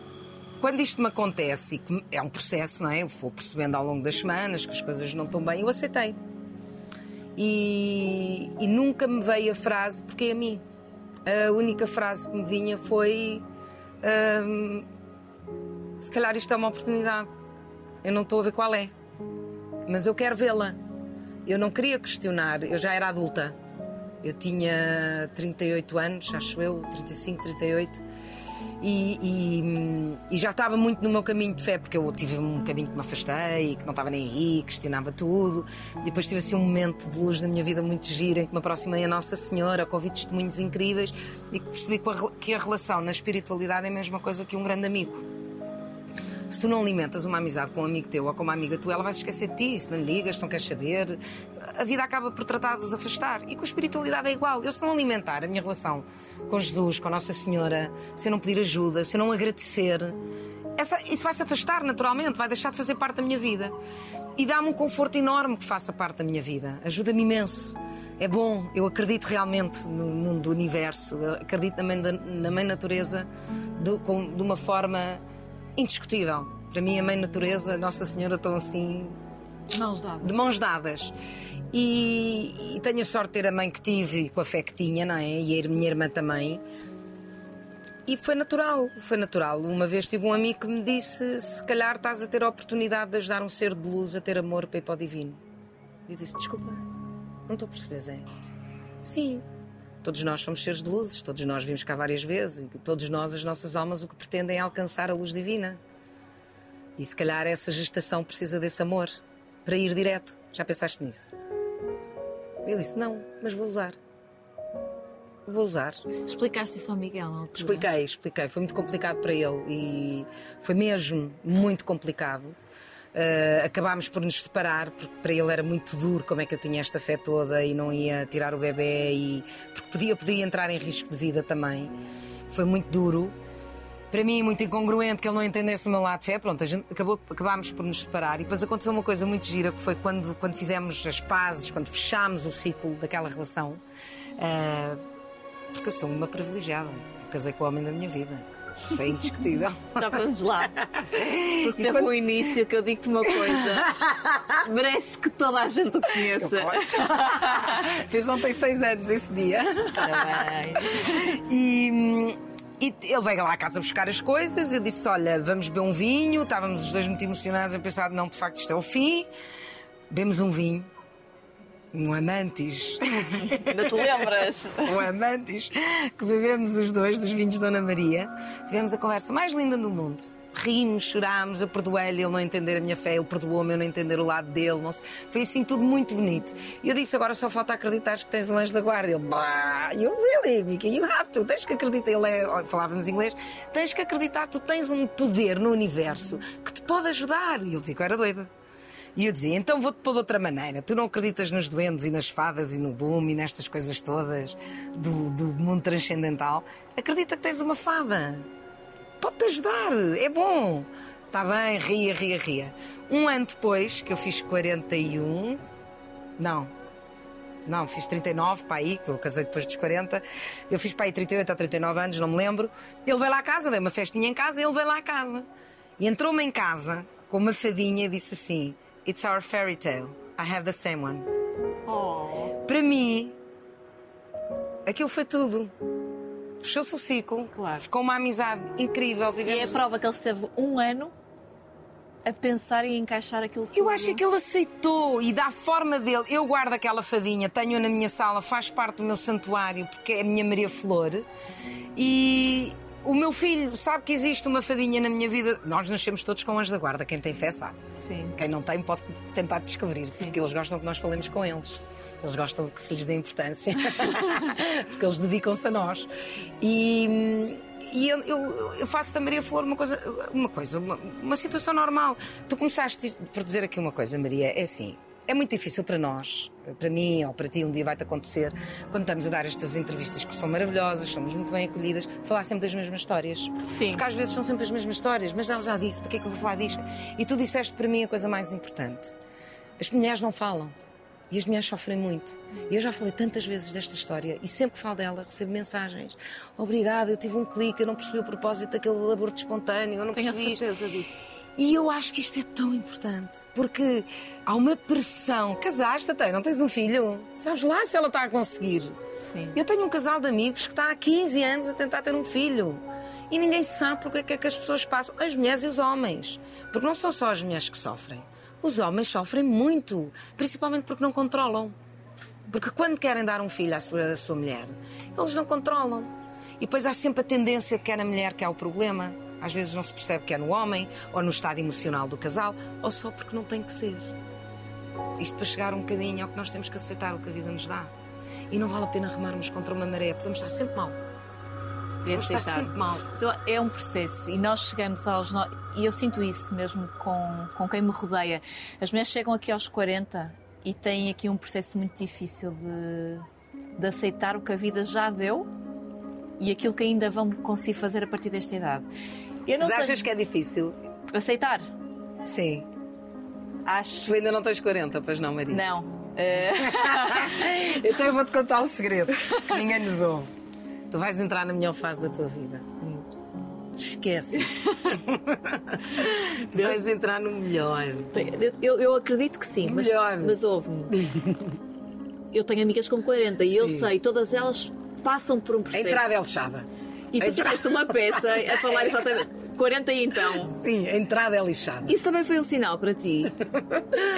S2: quando isto me acontece, e é um processo, não é? Eu vou percebendo ao longo das semanas que as coisas não estão bem, eu aceitei. E, e nunca me veio a frase porque é a mim. A única frase que me vinha foi: ahm, se calhar isto é uma oportunidade. Eu não estou a ver qual é, mas eu quero vê-la. Eu não queria questionar, eu já era adulta. Eu tinha 38 anos, acho eu, 35, 38. E, e- e já estava muito no meu caminho de fé, porque eu tive um caminho que me afastei, que não estava nem aí, questionava tudo. Depois tive assim um momento de luz na minha vida muito giro, em que me aproximei a Nossa Senhora, com ouvi testemunhos incríveis e que percebi que que a relação na espiritualidade é a mesma coisa que um grande amigo. Se tu não alimentas uma amizade com um amigo teu ou com uma amiga tua, ela vai se esquecer de ti. Se não ligas, se não queres saber, a vida acaba por tratar de os afastar. E com a espiritualidade é igual. Eu, se não alimentar a minha relação com Jesus, com Nossa Senhora, se eu não pedir ajuda, se eu não agradecer, essa- isso vai se afastar naturalmente, vai deixar de fazer parte da minha vida. E dá-me um conforto enorme que faça parte da minha vida. Ajuda-me imenso. É bom. Eu acredito realmente no mundo do universo. Eu acredito na mãe, na mãe natureza com- de uma forma indiscutível. Para mim, a mãe natureza, Nossa Senhora, estão assim
S1: Mãos dadas.
S2: de mãos dadas. E, e tenho a sorte de ter a mãe que tive e com a fé que tinha, não é? E a minha irmã também. E foi natural, foi natural. Uma vez tive um amigo que me disse: se calhar estás a ter a oportunidade de ajudar um ser de luz a ter amor para ir para o divino. E eu disse: desculpa, não estou a perceber, Zé. Sim, todos nós somos seres de luzes, todos nós vimos cá várias vezes e todos nós, as nossas almas, o que pretendem é alcançar a luz divina. E se calhar essa gestação precisa desse amor para ir direto. Já pensaste nisso? Eu disse: não, mas vou usar. Vou usar.
S1: Explicaste isso ao Miguel?
S2: Expliquei, expliquei. Foi muito complicado para ele e foi mesmo muito complicado. Uh, acabámos por nos separar porque para ele era muito duro como é que eu tinha esta fé toda e não ia tirar o bebê e porque podia podia entrar em risco de vida também. Foi muito duro. Para mim, muito incongruente que ele não entendesse o meu lado de fé. Pronto, a gente acabou, acabámos por nos separar. E depois aconteceu uma coisa muito gira que foi quando, quando fizemos as pazes, quando fechámos o ciclo daquela relação. Uh, porque eu sou uma privilegiada. Eu casei com o homem da minha vida. Isso é indiscutível.
S1: Já vamos lá. Porque teve um início que eu digo-te uma coisa. Merece que toda a gente o conheça.
S2: Fiz ontem seis anos esse dia.
S1: Parabéns.
S2: E, e ele veio lá à casa buscar as coisas. Eu disse: Olha, vamos beber um vinho. Estávamos os dois muito emocionados a pensar: Não, de facto, isto é o fim. Bebemos um vinho. Um Amantis.
S1: Ainda te lembras?
S2: um Amantis. Que bebemos os dois dos vinhos de Dona Maria. Tivemos a conversa mais linda do mundo. Rimos, chorámos, eu perdoei-lhe, ele não entender a minha fé, ele perdoou-me, eu não entender o lado dele. Não sei. Foi assim tudo muito bonito. E eu disse: agora só falta acreditar que tens um anjo da guarda. Ele, bah, you really, Mickey, you have to. Tens que acreditar. Ele é, falava-nos inglês: tens que acreditar, tu tens um poder no universo que te pode ajudar. E ele dizia que eu era doida. E eu dizia, então vou-te pôr de outra maneira. Tu não acreditas nos duendes e nas fadas e no boom e nestas coisas todas do, do mundo transcendental. Acredita que tens uma fada. Pode-te ajudar, é bom. Está bem, ria, ria, ria. Um ano depois, que eu fiz 41, não, não, fiz 39 para aí, que eu casei depois dos 40. Eu fiz para aí 38 ou 39 anos, não me lembro. Ele veio lá à casa, dei uma festinha em casa, ele veio lá à casa. E entrou-me em casa com uma fadinha e disse assim: It's our fairy tale. I have the same one.
S1: Oh.
S2: Para mim, aquilo foi tudo. Fechou-se o ciclo,
S1: Claro.
S2: ficou uma amizade incrível.
S1: E é a
S2: Vivemos
S1: prova que ele esteve um ano a pensar e encaixar aquilo tudo.
S2: Eu acho que ele aceitou e da forma dele. Eu guardo aquela fadinha, tenho-a na minha sala, faz parte do meu santuário, porque é a minha Maria Flor. E o meu filho sabe que existe uma fadinha na minha vida. Nós nascemos todos com anjos da guarda, quem tem fé sabe.
S1: Sim.
S2: Quem não tem pode tentar descobrir, porque eles gostam que nós falemos com eles. Eles gostam que se lhes dê importância, porque eles dedicam-se a nós. E, e eu, eu- eu faço da Maria Flor uma coisa, uma, coisa uma, uma situação normal. Tu começaste por dizer aqui uma coisa, Maria, é assim. É muito difícil para nós, para mim ou para ti, um dia vai-te acontecer, quando estamos a dar estas entrevistas que são maravilhosas, somos muito bem acolhidas, falar sempre das mesmas histórias.
S1: Sim.
S2: Porque às vezes são sempre as mesmas histórias, mas ela já disse, para que é que eu vou falar disto? E tu disseste para mim a coisa mais importante. As mulheres não falam. E as mulheres sofrem muito. E eu já falei tantas vezes desta história e sempre que falo dela recebo mensagens. Obrigada, eu tive um clique, eu não percebi o propósito daquele aborto espontâneo, eu não
S1: Tenho
S2: percebi. isto."
S1: certeza disso.
S2: E eu acho que isto é tão importante, porque há uma pressão. Casaste até, não tens um filho? Sabes lá se ela está a conseguir.
S1: Sim.
S2: Eu tenho um casal de amigos que está há 15 anos a tentar ter um filho. E ninguém sabe porque é que, é que as pessoas passam, as mulheres e os homens. Porque não são só as mulheres que sofrem. Os homens sofrem muito, principalmente porque não controlam. Porque quando querem dar um filho à sua, à sua mulher, eles não controlam. E depois há sempre a tendência que é na mulher que há o problema. Às vezes não se percebe que é no homem, ou no estado emocional do casal, ou só porque não tem que ser. Isto para chegar um bocadinho ao que nós temos que aceitar o que a vida nos dá. E não vale a pena remarmos contra uma maré, porque vamos estar sempre mal. Vamos estar sempre mal.
S1: É um processo e nós chegamos aos. E eu sinto isso mesmo com, com quem me rodeia. As mulheres chegam aqui aos 40 e têm aqui um processo muito difícil de, de aceitar o que a vida já deu e aquilo que ainda vão conseguir fazer a partir desta idade. Eu não
S2: Mas
S1: sei.
S2: achas que é difícil?
S1: Aceitar?
S2: Sim.
S1: Acho.
S2: Tu ainda não tens 40, pois não, Maria?
S1: Não. Eh,
S2: Então eu vou-te contar um segredo que ninguém nos ouve. Tu vais entrar na melhor fase da tua vida. Esquece. tu vais entrar no melhor.
S1: eu, eu acredito que sim, mas,
S2: Melhor.
S1: mas ouve-me. Eu tenho amigas com 40 e eu
S2: Sim.
S1: sei, todas elas passam por um
S2: A
S1: processo.
S2: entrada é lixada.
S1: E tu
S2: entrada-
S1: fizeste uma peça a falar exatamente. 40 e então.
S2: Sim, a entrada é lixada.
S1: Isso também foi um sinal para ti?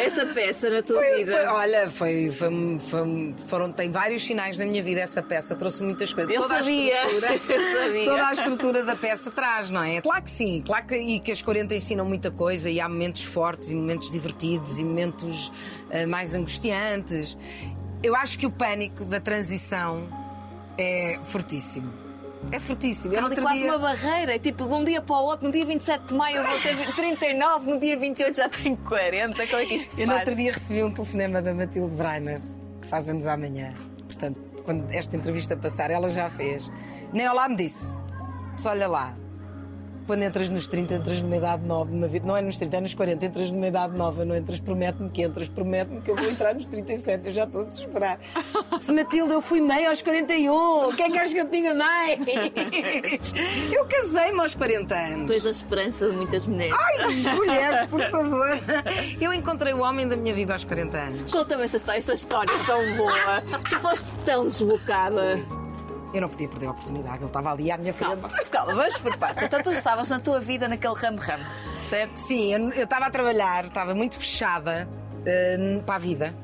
S1: Essa peça na tua
S2: Foi-
S1: vida?
S2: foi- olha, foi, foi- foi- foram, tem vários sinais na minha vida essa peça, trouxe muitas coisas.
S1: Eu
S2: toda
S1: sabia,
S2: A estrutura,
S1: eu sabia.
S2: Toda a estrutura da peça traz, não é? Claro que sim, claro que, e que as 40 ensinam muita coisa e há momentos fortes e momentos divertidos e momentos eh, mais angustiantes. Eu acho que o pânico da transição é fortíssimo. É fortíssimo.
S1: Ali
S2: outro
S1: quase
S2: dia-
S1: uma barreira, tipo, de um dia para o outro, no dia 27 de maio eu vou ter 39, no dia 28 já tenho 40. Como é que isto se
S2: Eu no
S1: faz?
S2: outro dia recebi um telefonema da Matilde Breiner, que faz anos amanhã. Portanto, quando esta entrevista passar, ela já fez. Nem olá me disse. Disse, olha lá. Quando entras nos 30, entras numa idade nova, numa vida, não é nos 30, é nos 40, entras numa idade nova, não entras, promete-me que entras, promete-me que eu vou entrar nos 37, eu já estou a desesperar. Se Matilde, eu fui meio aos 41, o que é que acho que eu diga mais? Eu casei-me aos 40 anos.
S1: Tu és a esperança de muitas mulheres.
S2: Ai, mulheres, por favor. Eu encontrei o homem da minha vida aos 40 anos.
S1: Conta-me essa história, essa história tão boa. Tu foste tão desbocada.
S2: Eu não podia perder a oportunidade, ele estava ali à minha frente.
S1: Calma, calma, vamos por partes. Então tu estavas na tua vida naquele ramo-ramo, certo?
S2: Sim, eu estava a trabalhar, estava muito fechada eh, para a vida.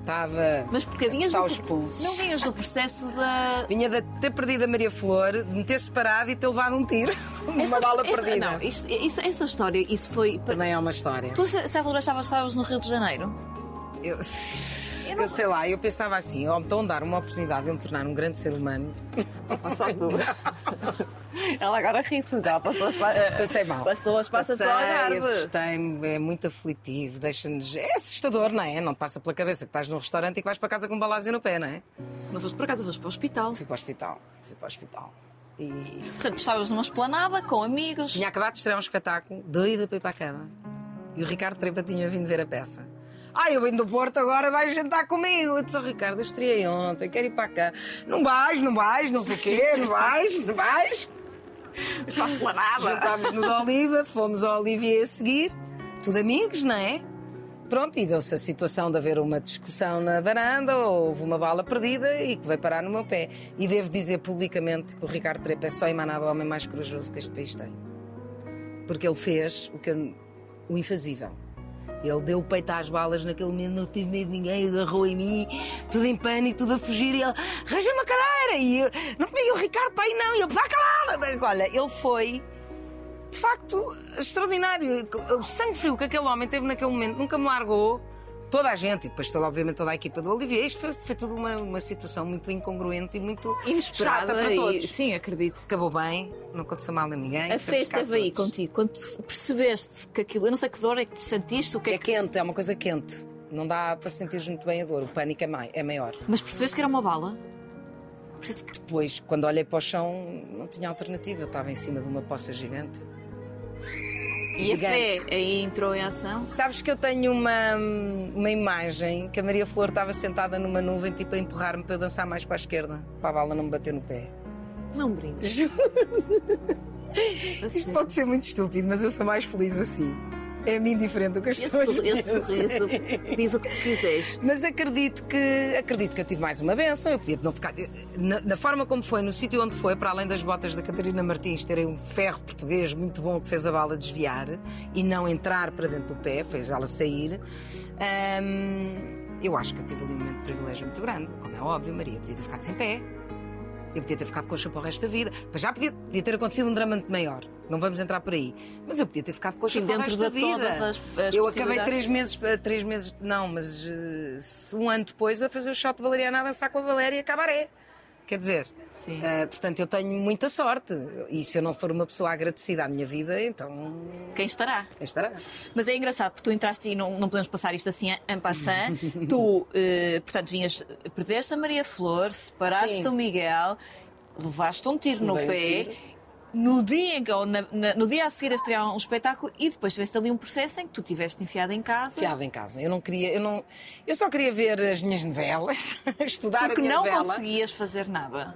S2: Estava.
S1: Mas porque vinhas do,
S2: pulsos.
S1: não vinhas do processo da.
S2: Vinha de ter perdido a Maria Flor, de me ter separado e ter levado um tiro. Uma bala
S1: essa-
S2: perdida.
S1: Não, isto- isso- essa história, isso foi.
S2: Também é uma história.
S1: Tu, certa altura, estavas, estavas no Rio de Janeiro?
S2: Eu, eu sei lá, eu pensava assim: ou me estão a dar uma oportunidade de eu me tornar um grande ser humano.
S1: Passar tudo. ela agora ri-se, mas ela passou as, pa-
S2: Passei mal.
S1: Passou as passas
S2: Passei,
S1: Algarve.
S2: assustei-me, é muito aflitivo, deixa-nos. É assustador, não é? Não te passa pela cabeça que estás num restaurante e que vais para casa com um balásio no pé, não é?
S1: Não foste para casa, foste para o hospital.
S2: Fui para o hospital. Fui para o hospital. E
S1: Portanto, estavas numa esplanada com amigos.
S2: tinha acabado de estrear um espetáculo, doida para ir para a cama. E o Ricardo Trepa tinha vindo ver a peça. Ah, eu venho do Porto agora, vais jantar comigo. Eu disse ao Ricardo, eu estreiei ontem, quero ir para cá. Não vais, não vais, não sei o quê, não vais, não vais.
S1: Para a.
S2: Jantámos no de Oliva, fomos ao Olivier a seguir, tudo amigos, não é? pronto, e deu-se a situação de haver uma discussão na varanda, ou houve uma bala perdida e que veio parar no meu pé. E devo dizer publicamente que o Ricardo Trepa é só emanado o homem mais corajoso que este país tem. Porque ele fez o, que eu- o infazível. Ele deu o peito às balas naquele momento, não tive medo de ninguém, agarrou em mim, tudo em pânico, tudo a fugir, e ele, arranja uma cadeira, e eu, não tinha o Ricardo para aí não, e ele, vá calada. Olha, ele foi, de facto, extraordinário. O sangue frio que aquele homem teve naquele momento nunca me largou. Toda a gente, e depois toda, obviamente toda a equipa do Olivier, isto foi, foi tudo uma, uma situação muito incongruente e muito
S1: Inesperada
S2: para
S1: e
S2: todos.
S1: sim, acredito.
S2: Acabou bem, não aconteceu mal a ninguém.
S1: A fé
S2: buscar
S1: esteve aí contigo. Quando percebeste que aquilo. Eu não sei que dor é que tu sentiste, o que é
S2: É
S1: que.
S2: quente, é uma coisa quente. Não dá para sentir muito bem a dor. O pânico é, mai- é maior.
S1: Mas percebeste que era uma bala?
S2: Depois, quando olhei para o chão, não tinha alternativa. Eu estava em cima de uma poça gigante.
S1: E a
S2: Gigante.
S1: fé aí entrou em ação?
S2: Sabes que eu tenho uma, uma imagem que a Maria Flor estava sentada numa nuvem, tipo a empurrar-me para eu dançar mais para a esquerda, para a bala não me bater no pé.
S1: Não brincas. A
S2: Isto pode ser muito estúpido, mas eu sou mais feliz assim. É-me indiferente do que as
S1: Esse,
S2: pessoas
S1: esse
S2: pensam.
S1: sorriso diz o que tu quiseres.
S2: Mas acredito que acredito que eu tive mais uma benção. Eu podia não ficar. Na, na forma como foi, no sítio onde foi, para além das botas da Catarina Martins terem um ferro português muito bom que fez a bala desviar e não entrar para dentro do pé, fez ela sair. hum, eu acho que eu tive ali um momento de privilégio muito grande. Como é óbvio, Maria podia ter ficado sem pé. Eu podia ter ficado coxa para o resto da vida. Mas já podia, podia ter acontecido um drama muito maior. Não vamos entrar por aí. Mas eu podia ter ficado coxa
S1: Sim,
S2: para o
S1: dentro
S2: resto
S1: de
S2: da vida.
S1: todas as- as
S2: eu acabei três meses, eh, três meses, não, mas eh, um ano depois a fazer o shot de Valeriana a dançar com a Valéria Cabaré. Quer dizer,
S1: Sim.
S2: eh, portanto, eu tenho muita sorte. E se eu não for uma pessoa agradecida à minha vida, então
S1: Quem estará?
S2: quem estará?
S1: Mas é engraçado, porque tu entraste e não, não podemos passar isto assim en passant. tu, eh, portanto, vinhas, perdeste a Maria Flor, separaste
S2: Sim.
S1: o Miguel, levaste um tiro no
S2: Levei um
S1: pé.
S2: tiro.
S1: No dia, em que, ou na- na- no dia a seguir a estrear um espetáculo e depois tiveste ali um processo em que tu tiveste enfiado em casa.
S2: Fiada em casa. Eu não queria, eu não, eu só queria ver as minhas novelas, estudar
S1: Porque
S2: a minha
S1: não
S2: novela.
S1: conseguias fazer nada.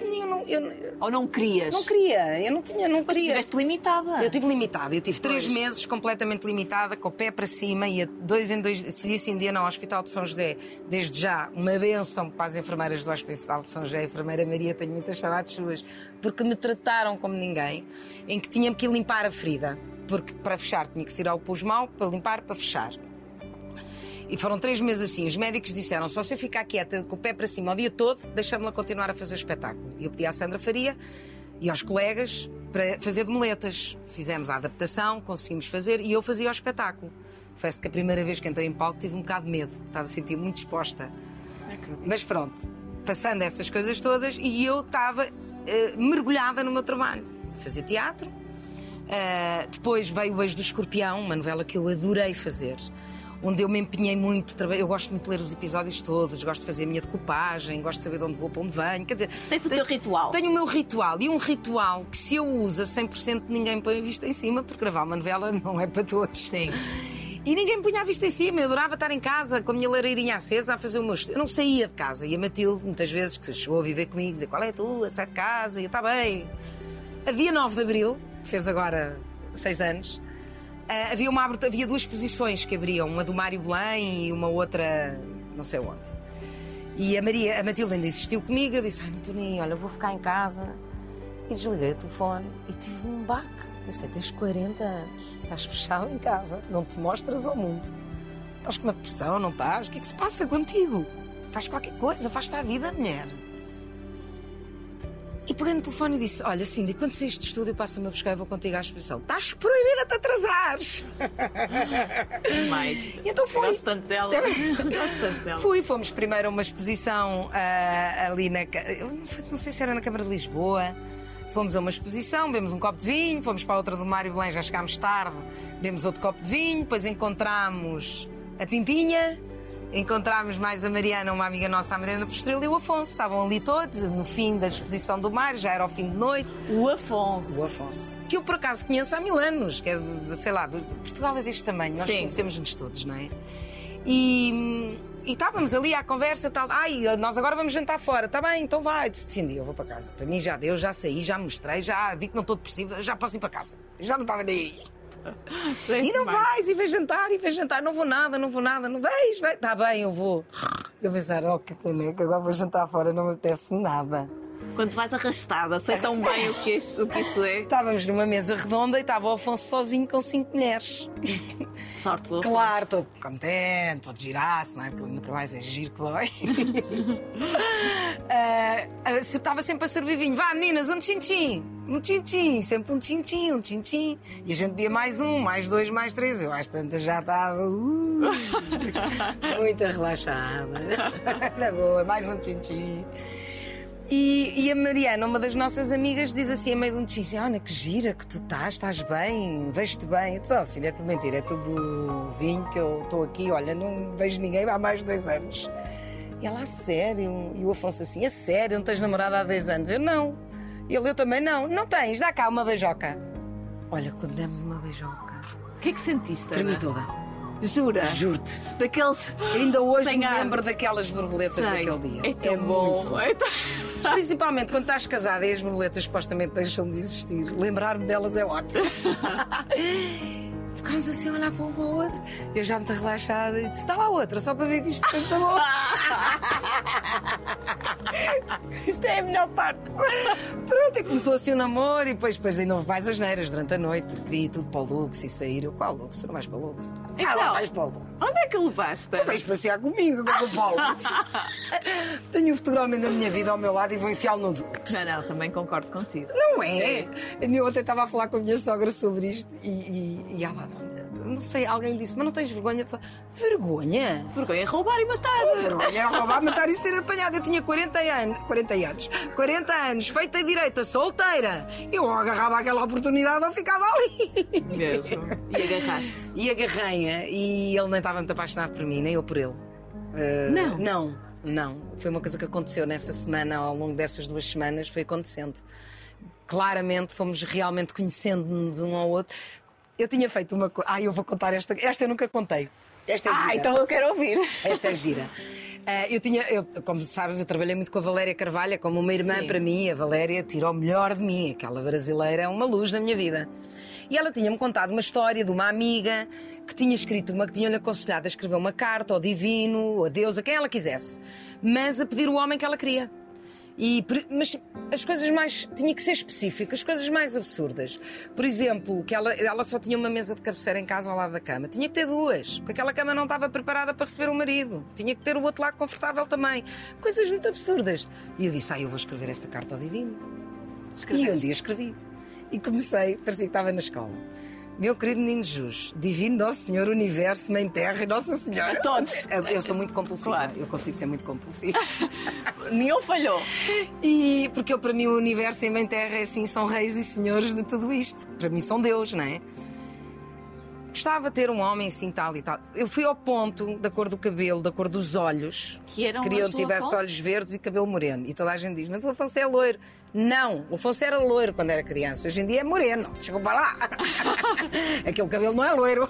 S2: Eu não, eu
S1: Ou não querias.
S2: não queria, eu não tinha, não
S1: Mas
S2: queria.
S1: estiveste limitada.
S2: Eu tive limitada, eu tive três
S1: Pois.
S2: meses completamente limitada, com o pé para cima, ia dois em dois, dia sim dia no Hospital de São José. Desde já, uma benção para as enfermeiras do Hospital de São José, a enfermeira Maria, tenho muitas saudades suas, porque me trataram como ninguém, em que tinha que limpar a ferida, porque para fechar tinha que se ir ao pus mal, para limpar, para fechar. E foram três meses assim. Os médicos disseram: se você ficar quieta com o pé para cima o dia todo, deixamos-la continuar a fazer o espetáculo. E eu pedi à Sandra Faria e aos colegas para fazer de muletas. Fizemos a adaptação, conseguimos fazer e eu fazia o espetáculo. Confesso que a primeira vez que entrei em palco tive um bocado de medo, estava a sentir muito exposta. Mas pronto, passando essas coisas todas e eu estava eh, mergulhada no meu trabalho. Fazia teatro, Uh, depois veio o Beijo do Escorpião, uma novela que eu adorei fazer, onde eu me empenhei muito. Eu gosto muito de ler os episódios todos, gosto de fazer a minha decupagem, gosto de saber de onde vou, para onde venho. Quer dizer,
S1: Tens o
S2: tenho-
S1: teu ritual.
S2: Tenho o meu ritual e um ritual que, se eu uso a 100%, ninguém põe a vista em cima, porque gravar uma novela não é para todos.
S1: Sim.
S2: E ninguém me punha a vista em cima. Eu adorava estar em casa com a minha lareirinha acesa a fazer o meu estudo. Eu não saía de casa. E a Matilde, muitas vezes, que chegou a viver comigo, dizia: Qual é a tua? Sai de casa. E eu: Está bem. A dia 9 de abril, fez agora seis anos, ah, havia, uma, havia duas exposições que abriam: uma do Mário Belém e uma outra, não sei onde. E a, Maria, a Matilde ainda insistiu comigo. Eu disse: Ai, não estou nem olha, vou ficar em casa. E desliguei o telefone e tive um baque. Eu disse: Tens 40 anos, estás fechado em casa, não te mostras ao mundo. Estás com uma depressão, não estás? O que é que se passa contigo? Faz qualquer coisa, faz-te à vida, mulher. E peguei no telefone e disse: Olha, Cindy, quando saís de estudo, eu passo-me a buscar e vou contigo à exposição. Estás proibida de te atrasares.
S1: Mais.
S2: Então foi.
S1: Gosto tanto dela. Gosto tanto dela.
S2: Fui, fomos primeiro a uma exposição ah, ali na. Não, foi- não sei se era na Câmara de Lisboa. Fomos a uma exposição, bebemos um copo de vinho, fomos para a outra do Mário Belém, já chegámos tarde, bebemos outro copo de vinho, depois encontramos a Pimpinha, encontramos mais a Mariana, uma amiga nossa, a Mariana Postrelo e o Afonso. Estavam ali todos, no fim da exposição do Mário, já era ao fim de noite.
S1: O Afonso.
S2: O Afonso. Que eu por acaso conheço há mil anos, que é, sei lá, de, Portugal é deste tamanho, nós conhecemos-nos todos, não é? E, e estávamos ali à conversa, tal, ai, nós agora vamos jantar fora, está bem, então vai. Disse, Sim, eu vou para casa. Para mim já deu, já saí, já mostrei, já vi que não estou depressiva, já posso ir para casa. Já não estava nem aí. E não vais, e vais jantar, e vais jantar, não vou nada, não vou nada, não vais, vai. Está bem, eu vou. Eu pensar, oh que caneca, agora vou jantar fora, não me apetece nada.
S1: Quando vais arrastada, sei tão bem o que, isso, o que isso é.
S2: Estávamos numa mesa redonda e estava o Afonso sozinho com cinco mulheres.
S1: Sorte do Afonso.
S2: Claro, todo contente, todo girasse, não é? Porque nunca mais é giro que dói. uh, estava sempre a servir vinho. Vá, meninas, um tchim-tchim. Um tchim-tchim. Sempre um tchim-tchim, um tchim-tchim. E a gente via mais um, mais dois, mais três. Eu às tantas já estava. Uh, muito relaxada. Na boa, mais um tchim-tchim. E, e, a Mariana, uma das nossas amigas, diz assim, a meio de um tchim, Ana, que gira que tu estás, estás bem, vejo-te bem. Eu disse, oh, filha, é tudo mentira, é tudo vinho que eu estou aqui, olha, não vejo ninguém há mais de dois anos. E ela, a sério? E o Afonso assim, a sério, não tens namorado há dois anos? Eu, não. E ele, eu também não. Não tens, dá cá uma beijoca. Olha, quando demos uma beijoca...
S1: O que é que sentiste,
S2: Tremi toda.
S1: Jura?
S2: Juro-te.
S1: Daqueles.
S2: Ainda hoje me lembro daquelas borboletas
S1: Sei.
S2: daquele dia.
S1: É tão bom. É tão-
S2: Principalmente quando estás casada e as borboletas supostamente deixam de existir. Lembrar-me delas é ótimo. Ficámos assim a olhar para um para o outro. Eu já muito relaxada e disse: está lá outra, só para ver que isto está bom.
S1: Isto é a melhor parte.
S2: Pronto, e começou assim o namoro e depois, depois ainda houve mais as neiras durante a noite. Queria ir tudo para o Lux e sair. Eu, qual Lux? Tu não vais para o Lux?
S1: Então.
S2: ah, lá vais para o Lux.
S1: Onde é que levaste?
S2: Tu vais passear comigo, para o Lux. Tenho o fotogramento da minha vida ao meu lado e vou enfiá-lo no Lux.
S1: Não, não, também concordo contigo.
S2: Não é? Eu ontem estava a falar com a minha sogra sobre isto e, e, e ela, não sei, alguém disse, mas não tens vergonha? Vergonha?
S1: Vergonha é roubar e matar.
S2: Vergonha é roubar, matar e ser apanhada. Eu tinha 40 anos, 40 anos, 40 anos, feita direita, solteira. Eu agarrava aquela oportunidade ou ficava ali.
S1: Mesmo. E agarraste.
S2: E agarrei-a e ele nem estava muito apaixonado por mim, nem eu por ele. Uh,
S1: Não?
S2: Não, não. Foi uma coisa que aconteceu nessa semana, ao longo dessas duas semanas, foi acontecendo. Claramente fomos realmente conhecendo-nos um ao outro. Eu tinha feito uma coisa. Ah, eu vou contar esta. Esta eu nunca contei. Esta é
S1: Ah,
S2: gira.
S1: então eu quero ouvir.
S2: Esta é gira. Ah, eu tinha, eu, como sabes, eu trabalhei muito com a Valéria Carvalho, como uma irmã
S1: Sim.
S2: para mim. A Valéria tirou o melhor de mim. Aquela brasileira é uma luz na minha vida. E ela tinha-me contado uma história de uma amiga que tinha escrito uma que tinha-lhe aconselhado a escrever uma carta ao divino, a Deus, a quem ela quisesse, mas a pedir o homem que ela queria. E, mas as coisas mais. tinha que ser específicas, as coisas mais absurdas. Por exemplo, que ela, ela só tinha uma mesa de cabeceira em casa ao lado da cama. Tinha que ter duas, porque aquela cama não estava preparada para receber o marido. Tinha que ter o outro lado confortável também. Coisas muito absurdas. E eu disse: Ah, eu vou escrever essa carta ao divino. E um
S1: Escreveste.
S2: dia escrevi. E comecei, parecia que estava na escola. Meu querido Menino Jesus, Divino Nosso Senhor, Universo, Mãe Terra e Nossa Senhora.
S1: A todos.
S2: Eu, eu sou muito compulsiva.
S1: Claro.
S2: Eu consigo ser muito compulsiva.
S1: Nenhum falhou.
S2: E porque eu, para mim o universo e a Mãe Terra é assim, são reis e senhores de tudo isto. Para mim são Deus, não é? Gostava de ter um homem assim tal e tal. Eu fui ao ponto da cor do cabelo, da cor dos olhos.
S1: Que eram
S2: Queriam
S1: os
S2: que tivesse
S1: Afonso?
S2: olhos verdes e cabelo moreno. E toda a gente diz, mas o Afonso é loiro. Não, o Afonso era loiro quando era criança. Hoje em dia é moreno. Desculpa lá. Aquele cabelo não é loiro.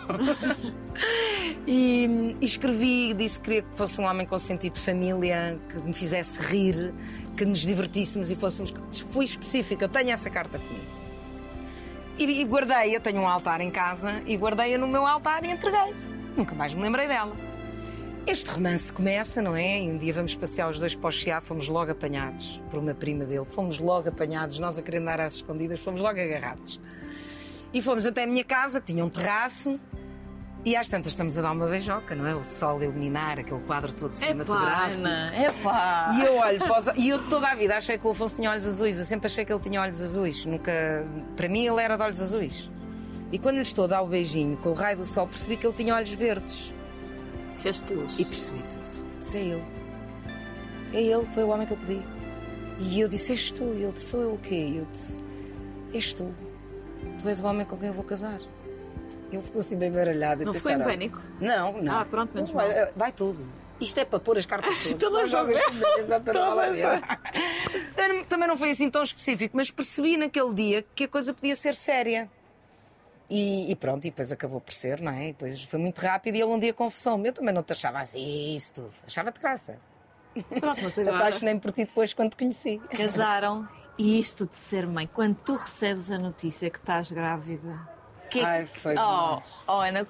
S2: E, e escrevi, disse que queria que fosse um homem com sentido de família, que me fizesse rir, que nos divertíssemos e fôssemos. Fui específica, eu tenho essa carta comigo. E, e guardei, eu tenho um altar em casa e guardei-a no meu altar e entreguei. Nunca mais me lembrei dela. Este romance começa, não é? E um dia vamos passear os dois para o Chiado, fomos logo apanhados por uma prima dele. Fomos logo apanhados, nós a querer andar às escondidas, fomos logo agarrados. E fomos até a minha casa, que tinha um terraço, e às tantas estamos a dar uma beijoca, não é? O sol a iluminar, aquele quadro todo cinematográfico.
S1: Ana, epá.
S2: E eu olho para os... E eu toda a vida achei que o Afonso tinha olhos azuis. Eu sempre achei que ele tinha olhos azuis. Nunca... Para mim ele era de olhos azuis. E quando lhe estou a dar o beijinho com o raio do sol, percebi que ele tinha olhos verdes.
S1: Fez-te luz.
S2: E percebi tudo. Disse, é ele. É ele, foi o homem que eu pedi. E eu disse, és tu. E ele disse, sou eu o quê? E eu disse, és tu. Tu és o homem com quem eu vou casar. Ele ficou assim bem baralhado. e
S1: Não ficou em
S2: pensar, "Ah,
S1: pânico?
S2: Não, não.
S1: Ah, pronto, menos
S2: vai,
S1: mal.
S2: vai tudo. Isto é para pôr as cartas todas.
S1: Todas
S2: jogas.
S1: Todas.
S2: Também- não foi assim tão específico, mas percebi naquele dia que a coisa podia ser séria. E, e pronto, e depois acabou por ser, não é? E depois foi muito rápido e ele um dia confessou-me. Eu também não te achava assim, isso tudo. Achava-te graça.
S1: Pronto, mas agora
S2: Apaixonei-me por ti depois quando te conheci.
S1: casaram. E isto de ser mãe, quando tu recebes a notícia que estás grávida, Que...
S2: Ai, foi
S1: oh, oh, Ana,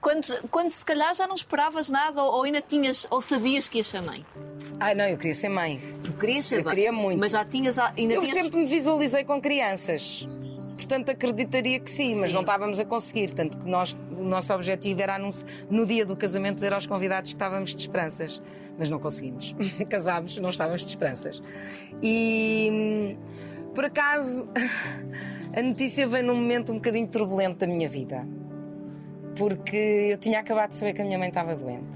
S1: quando, quando se calhar já não esperavas nada ou, ou ainda tinhas, ou sabias que ias ser mãe?
S2: Ai, não, eu queria ser mãe.
S1: Tu querias ser
S2: Eu
S1: mãe?
S2: queria muito.
S1: Mas já tinhas. Ainda
S2: Eu
S1: tinhas...
S2: sempre me visualizei com crianças. Portanto, acreditaria que sim, mas
S1: Sim.
S2: não estávamos a conseguir. Tanto que nós, o nosso objetivo era no dia do casamento dizer aos convidados que estávamos de esperanças. Mas não conseguimos. Casámos, não estávamos de esperanças. E hum, por acaso a notícia veio num momento um bocadinho turbulento da minha vida. Porque eu tinha acabado de saber que a minha mãe estava doente.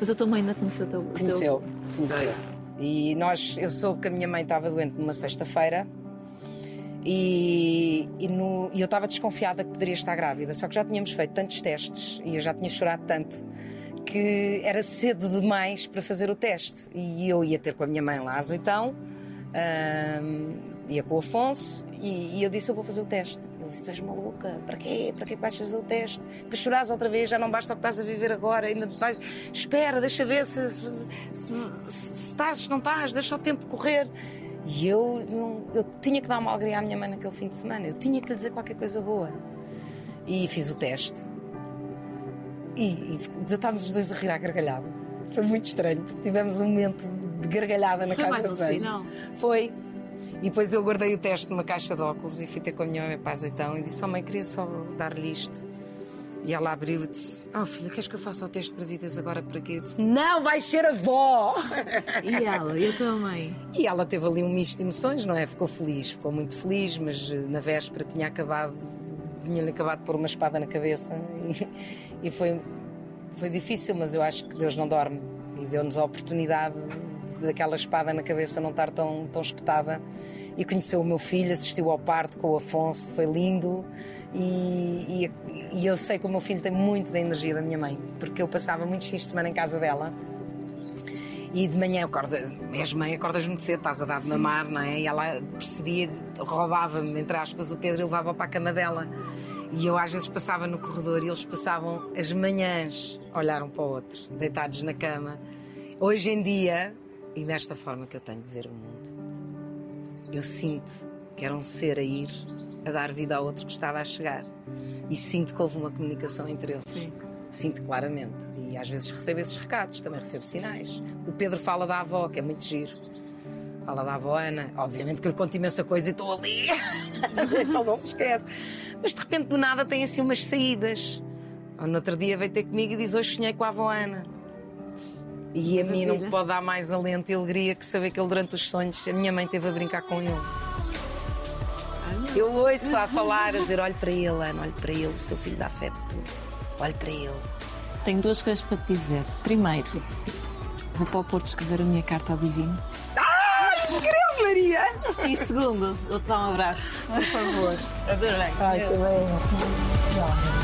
S1: Mas a tua mãe ainda conheceu o teu.
S2: Conheceu, conheceu. E nós, eu soube que a minha mãe estava doente numa sexta-feira e, e, no- e eu estava desconfiada que poderia estar grávida, só que já tínhamos feito tantos testes e eu já tinha chorado tanto que era cedo demais para fazer o teste. E eu ia ter com a minha mãe lá azeitão, ahm, ia com o Afonso e, e eu disse: Eu vou fazer o teste. Ele disse: Tu és maluca, para quê? Para que vais fazer o teste? Para chorares outra vez, já não basta o que estás a viver agora, ainda vais. Espera, deixa ver se, se, se, se estás, se não estás, deixa o tempo correr. E eu, não- eu tinha que dar uma alegria à minha mãe naquele fim de semana, eu tinha que lhe dizer qualquer coisa boa. E fiz o teste. E, e estávamos os dois a rir à gargalhada. Foi muito estranho, porque tivemos um momento de gargalhada na
S1: Foi
S2: casa
S1: mais um sinal.
S2: Foi. E depois eu guardei o teste numa caixa de óculos e fui ter com a minha mãe para azeitão e disse: Oh mãe, queria só dar-lhe isto. E ela abriu e disse: Oh filha, queres que eu faça o teste de gravidez agora para quê? Eu disse: Não, vais ser avó!
S1: E ela? E a tua mãe?
S2: E ela teve ali um misto de emoções, não é? Ficou feliz, ficou muito feliz, mas eh, na véspera tinha acabado, tinha-lhe acabado de pôr uma espada na cabeça e, e foi, foi difícil, mas eu acho que Deus não dorme e deu-nos a oportunidade daquela espada na cabeça não estar tão, tão espetada. E conheceu o meu filho, assistiu ao parto com o Afonso, foi lindo. E, e, e eu sei que o meu filho tem muito da energia da minha mãe, porque eu passava muitos fins de semana em casa dela. E de manhã acorda, és mãe, acordas muito cedo, estás a dar de mamar, não é? E ela percebia, roubava-me, entre aspas, o Pedro e levava para a cama dela. E eu às vezes passava no corredor e eles passavam as manhãs a olhar um para o outro, deitados na cama. Hoje em dia, e desta forma que eu tenho de ver o mundo, eu sinto que era um ser a ir a dar vida ao outro que estava a chegar. E sinto que houve uma comunicação entre eles.
S1: Sim.
S2: Sinto claramente. E às vezes recebo esses recados, também recebo sinais. O Pedro fala da avó, que é muito giro. Fala da avó Ana. Obviamente que eu lhe conto imensa coisa e estou ali. Só não se esquece. Mas de repente do nada tem assim umas saídas. Ou no outro dia veio ter comigo e diz: Hoje sonhei com a avó Ana. E a mim não me pode dar mais alento e alegria que saber que ele, durante os sonhos, a minha mãe teve a brincar com ele. Eu ouço a falar, a dizer: olhe para ele, Ana, olhe para ele, o seu filho dá fé de tudo. Olhe para ele.
S1: Tenho duas coisas para te dizer. Primeiro, vou para o Porto escrever a minha carta ao Divino.
S2: Escreve, Maria!
S1: E segundo, vou-te dar um abraço.
S2: Por favor.
S1: Adorei.
S2: Ai, que bem.